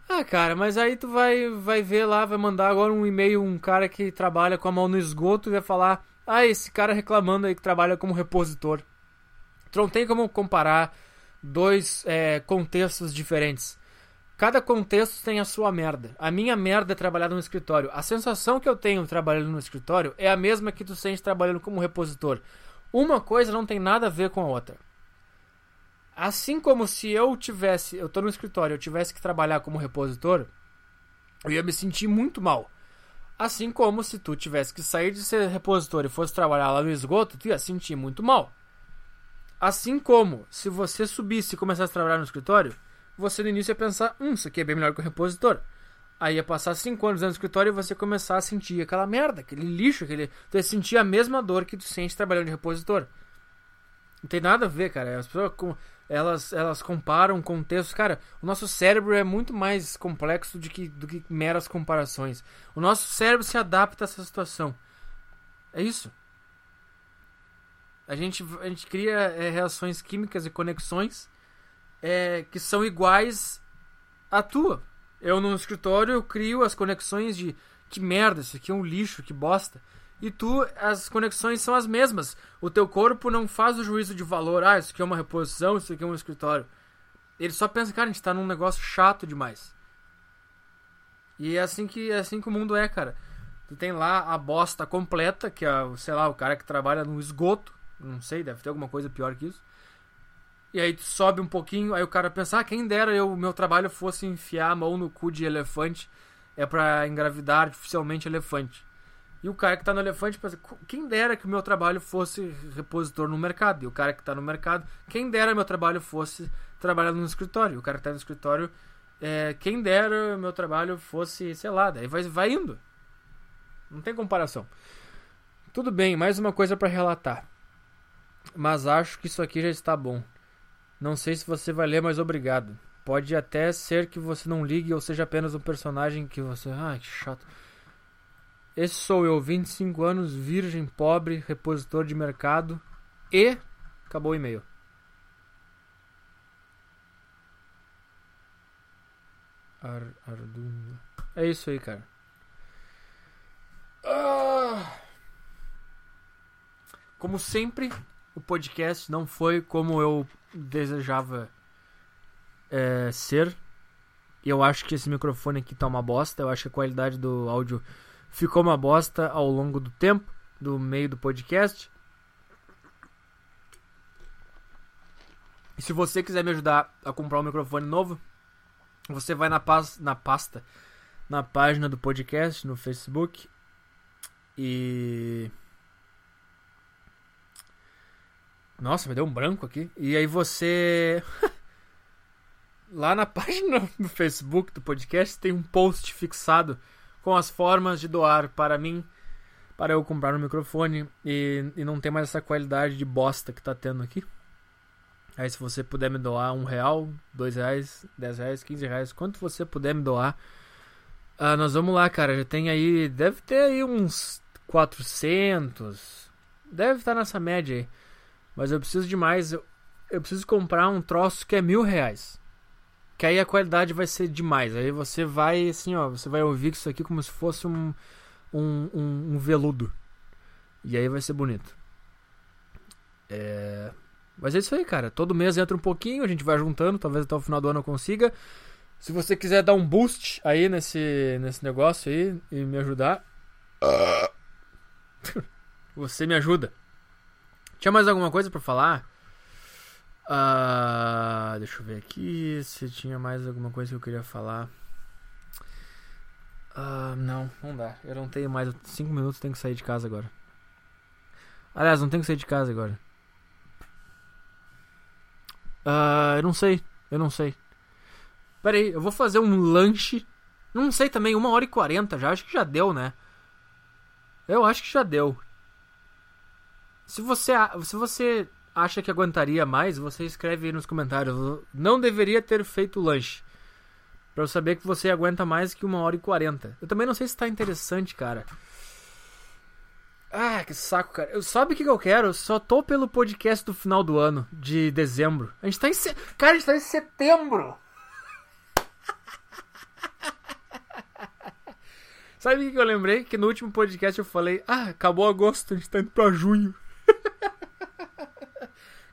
Ah, cara, mas aí tu vai, vai ver lá, vai mandar agora um e-mail um cara que trabalha com a mão no esgoto e vai falar ah, esse cara reclamando aí que trabalha como repositor. Tu não tem como comparar dois é, contextos diferentes. Cada contexto tem a sua merda. A minha merda é trabalhar no escritório. A sensação que eu tenho trabalhando no escritório é a mesma que tu sente trabalhando como repositor. Uma coisa não tem nada a ver com a outra. Assim como se eu tivesse, eu tô no escritório, eu tivesse que trabalhar como repositor, eu ia me sentir muito mal. Assim como se tu tivesse que sair de ser repositor e fosse trabalhar lá no esgoto, tu ia sentir muito mal. Assim como se você subisse e começasse a trabalhar no escritório, você no início ia pensar, hum, isso aqui é bem melhor que o repositor. Aí ia passar 5 anos no escritório e você começar a sentir aquela merda, aquele lixo, aquele. Tu ia sentir a mesma dor que tu sente trabalhando de repositor. Não tem nada a ver, cara. As pessoas elas, elas comparam contextos. Cara, o nosso cérebro é muito mais complexo do que, do que meras comparações. O nosso cérebro se adapta a essa situação. É isso. A gente, a gente cria é, reações químicas e conexões é, que são iguais à tua. Eu no escritório eu crio as conexões de que merda, isso aqui é um lixo, que bosta e tu, as conexões são as mesmas. O teu corpo não faz o juízo de valor, ah, isso aqui é uma reposição, isso aqui é um escritório. Ele só pensa, cara, a gente tá num negócio chato demais. E é assim que, é assim que o mundo é, cara. Tu tem lá a bosta completa, que é, sei lá, o cara que trabalha no esgoto. Não sei, deve ter alguma coisa pior que isso. E aí tu sobe um pouquinho, aí o cara pensa, ah, quem dera eu, meu trabalho fosse enfiar a mão no cu de elefante. É para engravidar artificialmente elefante. E o cara que tá no elefante pensa, quem dera que o meu trabalho fosse repositor no mercado. E o cara que tá no mercado, quem dera meu trabalho fosse trabalhar no escritório. O cara que tá no escritório, é, quem dera meu trabalho fosse, sei lá, daí vai, vai indo. Não tem comparação. Tudo bem, mais uma coisa para relatar. Mas acho que isso aqui já está bom. Não sei se você vai ler, mas obrigado. Pode até ser que você não ligue ou seja apenas um personagem que você. Ai, que chato. Esse sou eu, 25 anos, virgem, pobre, repositor de mercado e. Acabou o e-mail. Ar, É isso aí, cara. Ah. Como sempre, o podcast não foi como eu desejava é, ser. Eu acho que esse microfone aqui tá uma bosta. Eu acho que a qualidade do áudio ficou uma bosta ao longo do tempo, do meio do podcast. E se você quiser me ajudar a comprar um microfone novo, você vai na, pas na pasta, na página do podcast, no Facebook. E. Nossa, me deu um branco aqui. E aí você. Lá na página do Facebook do podcast tem um post fixado com as formas de doar para mim, para eu comprar um microfone e, e não ter mais essa qualidade de bosta que tá tendo aqui. Aí se você puder me doar um real, dois reais, dez reais, quinze reais, quanto você puder me doar, uh, nós vamos lá, cara. Já tem aí, deve ter aí uns 400, deve estar nessa média aí. Mas eu preciso de mais, eu, eu preciso comprar um troço que é mil reais. Que aí a qualidade vai ser demais. Aí você vai, assim, ó, você vai ouvir isso aqui como se fosse um, um, um, um veludo. E aí vai ser bonito. É... Mas é isso aí, cara. Todo mês entra um pouquinho, a gente vai juntando, talvez até o final do ano eu consiga. Se você quiser dar um boost aí nesse, nesse negócio aí e me ajudar. você me ajuda. Tinha mais alguma coisa para falar? Uh, deixa eu ver aqui se tinha mais alguma coisa que eu queria falar. Uh, não, não dá. Eu não tenho mais. Cinco minutos tenho que sair de casa agora. Aliás, não tenho que sair de casa agora. Uh, eu não sei. Eu não sei. Pera aí, eu vou fazer um lanche. Não sei também, uma hora e quarenta já. Acho que já deu, né? Eu acho que já deu. Se você, se você acha que aguentaria mais, você escreve aí nos comentários. Não deveria ter feito lanche. Pra eu saber que você aguenta mais que uma hora e quarenta. Eu também não sei se tá interessante, cara. Ah, que saco, cara. Eu, sabe o que, eu quero? Só tô pelo podcast do final do ano, de dezembro. A gente tá em. Se... Cara, a gente tá em setembro! Sabe o que eu lembrei? Que no último podcast eu falei: Ah, acabou agosto, a gente tá indo pra junho.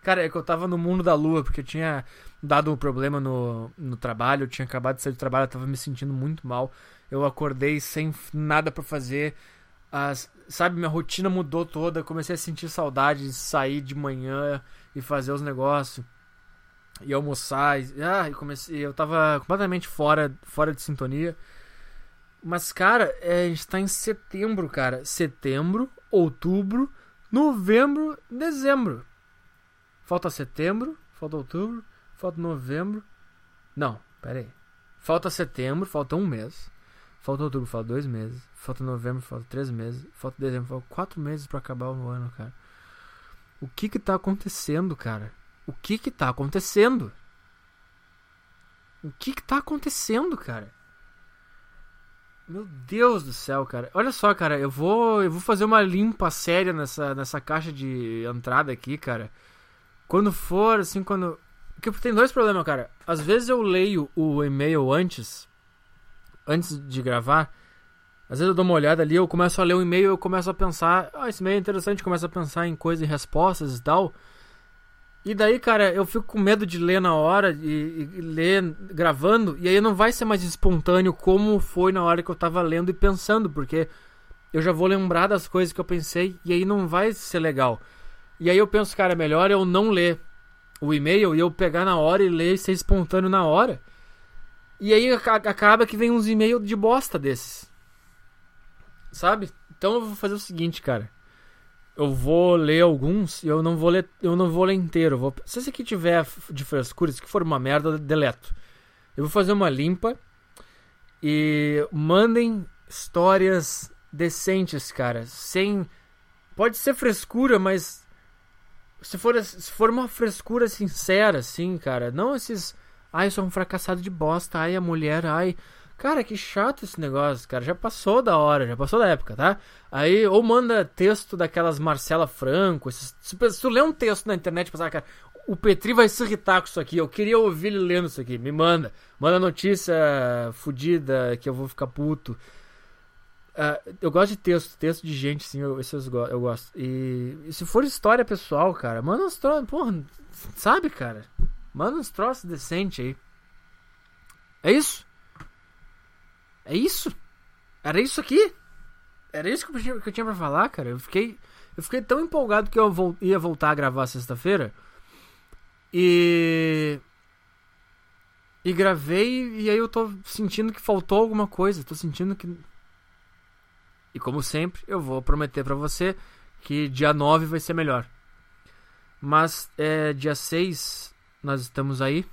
Cara, é que eu tava no mundo da lua, porque eu tinha dado um problema no, no trabalho, eu tinha acabado de sair do trabalho, eu tava me sentindo muito mal. Eu acordei sem nada para fazer. As, sabe, minha rotina mudou toda, comecei a sentir saudade de sair de manhã e fazer os negócios. E almoçar, e, ah, e comecei, eu tava completamente fora, fora de sintonia. Mas, cara, é, a gente tá em setembro, cara. Setembro, outubro, novembro, dezembro. Falta setembro, falta outubro, falta novembro. Não, pera aí. Falta setembro, falta um mês. Falta outubro, falta dois meses. Falta novembro, falta três meses. Falta dezembro, falta quatro meses para acabar o ano, cara. O que que tá acontecendo, cara? O que que tá acontecendo? O que que tá acontecendo, cara? Meu Deus do céu, cara. Olha só, cara, eu vou eu vou fazer uma limpa séria nessa nessa caixa de entrada aqui, cara. Quando for, assim, quando. Porque tem dois problemas, cara. Às vezes eu leio o e-mail antes. Antes de gravar. Às vezes eu dou uma olhada ali, eu começo a ler o e-mail eu começo a pensar, ah, esse e-mail é interessante, começo a pensar em coisas e respostas e tal. E daí, cara, eu fico com medo de ler na hora e, e, ler gravando, e aí não vai ser mais espontâneo como foi na hora que eu tava lendo e pensando, porque eu já vou lembrar das coisas que eu pensei e aí não vai ser legal. E aí eu penso, cara, melhor eu não ler o e-mail e eu pegar na hora e ler e ser espontâneo na hora. E aí acaba que vem uns e-mails de bosta desses. Sabe? Então eu vou fazer o seguinte, cara. Eu vou ler alguns e eu não vou ler, eu não vou ler inteiro. Vou, se esse aqui tiver de frescura, se for uma merda, eu deleto. Eu vou fazer uma limpa e mandem histórias decentes, cara. Sem. Pode ser frescura, mas. Se for, se for uma frescura sincera, assim, cara. Não esses. Ai, eu sou um fracassado de bosta. Ai, a mulher. Ai. Cara, que chato esse negócio, cara. Já passou da hora, já passou da época, tá? Aí, ou manda texto daquelas Marcela Franco. Esses, se, tu lê um texto na internet e pensar, cara, o Petri vai se irritar com isso aqui. Eu queria ouvir ele lendo isso aqui. Me manda. Manda notícia fodida que eu vou ficar puto. Uh, eu gosto de texto, texto de gente, sim, eu, isso eu, eu gosto. E, e, se for história pessoal, cara, manda uns troços, porra, sabe, cara? Manda uns troços decentes aí. É isso? É isso? Era isso aqui? Era isso que eu, que eu tinha pra falar, cara. Eu fiquei, eu fiquei tão empolgado que eu ia voltar a gravar sexta-feira. E. E gravei, e aí eu tô sentindo que faltou alguma coisa. Tô sentindo que. E como sempre, eu vou prometer para você que dia 9 vai ser melhor. Mas é, dia 6 nós estamos aí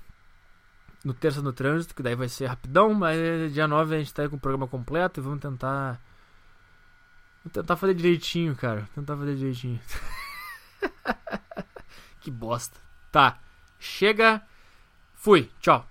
no Terça no Trânsito, que daí vai ser rapidão, mas dia 9 a gente tá com o programa completo e vamos tentar. Vamos tentar fazer direitinho, cara. Tentar fazer direitinho. que bosta. Tá. Chega. Fui. Tchau.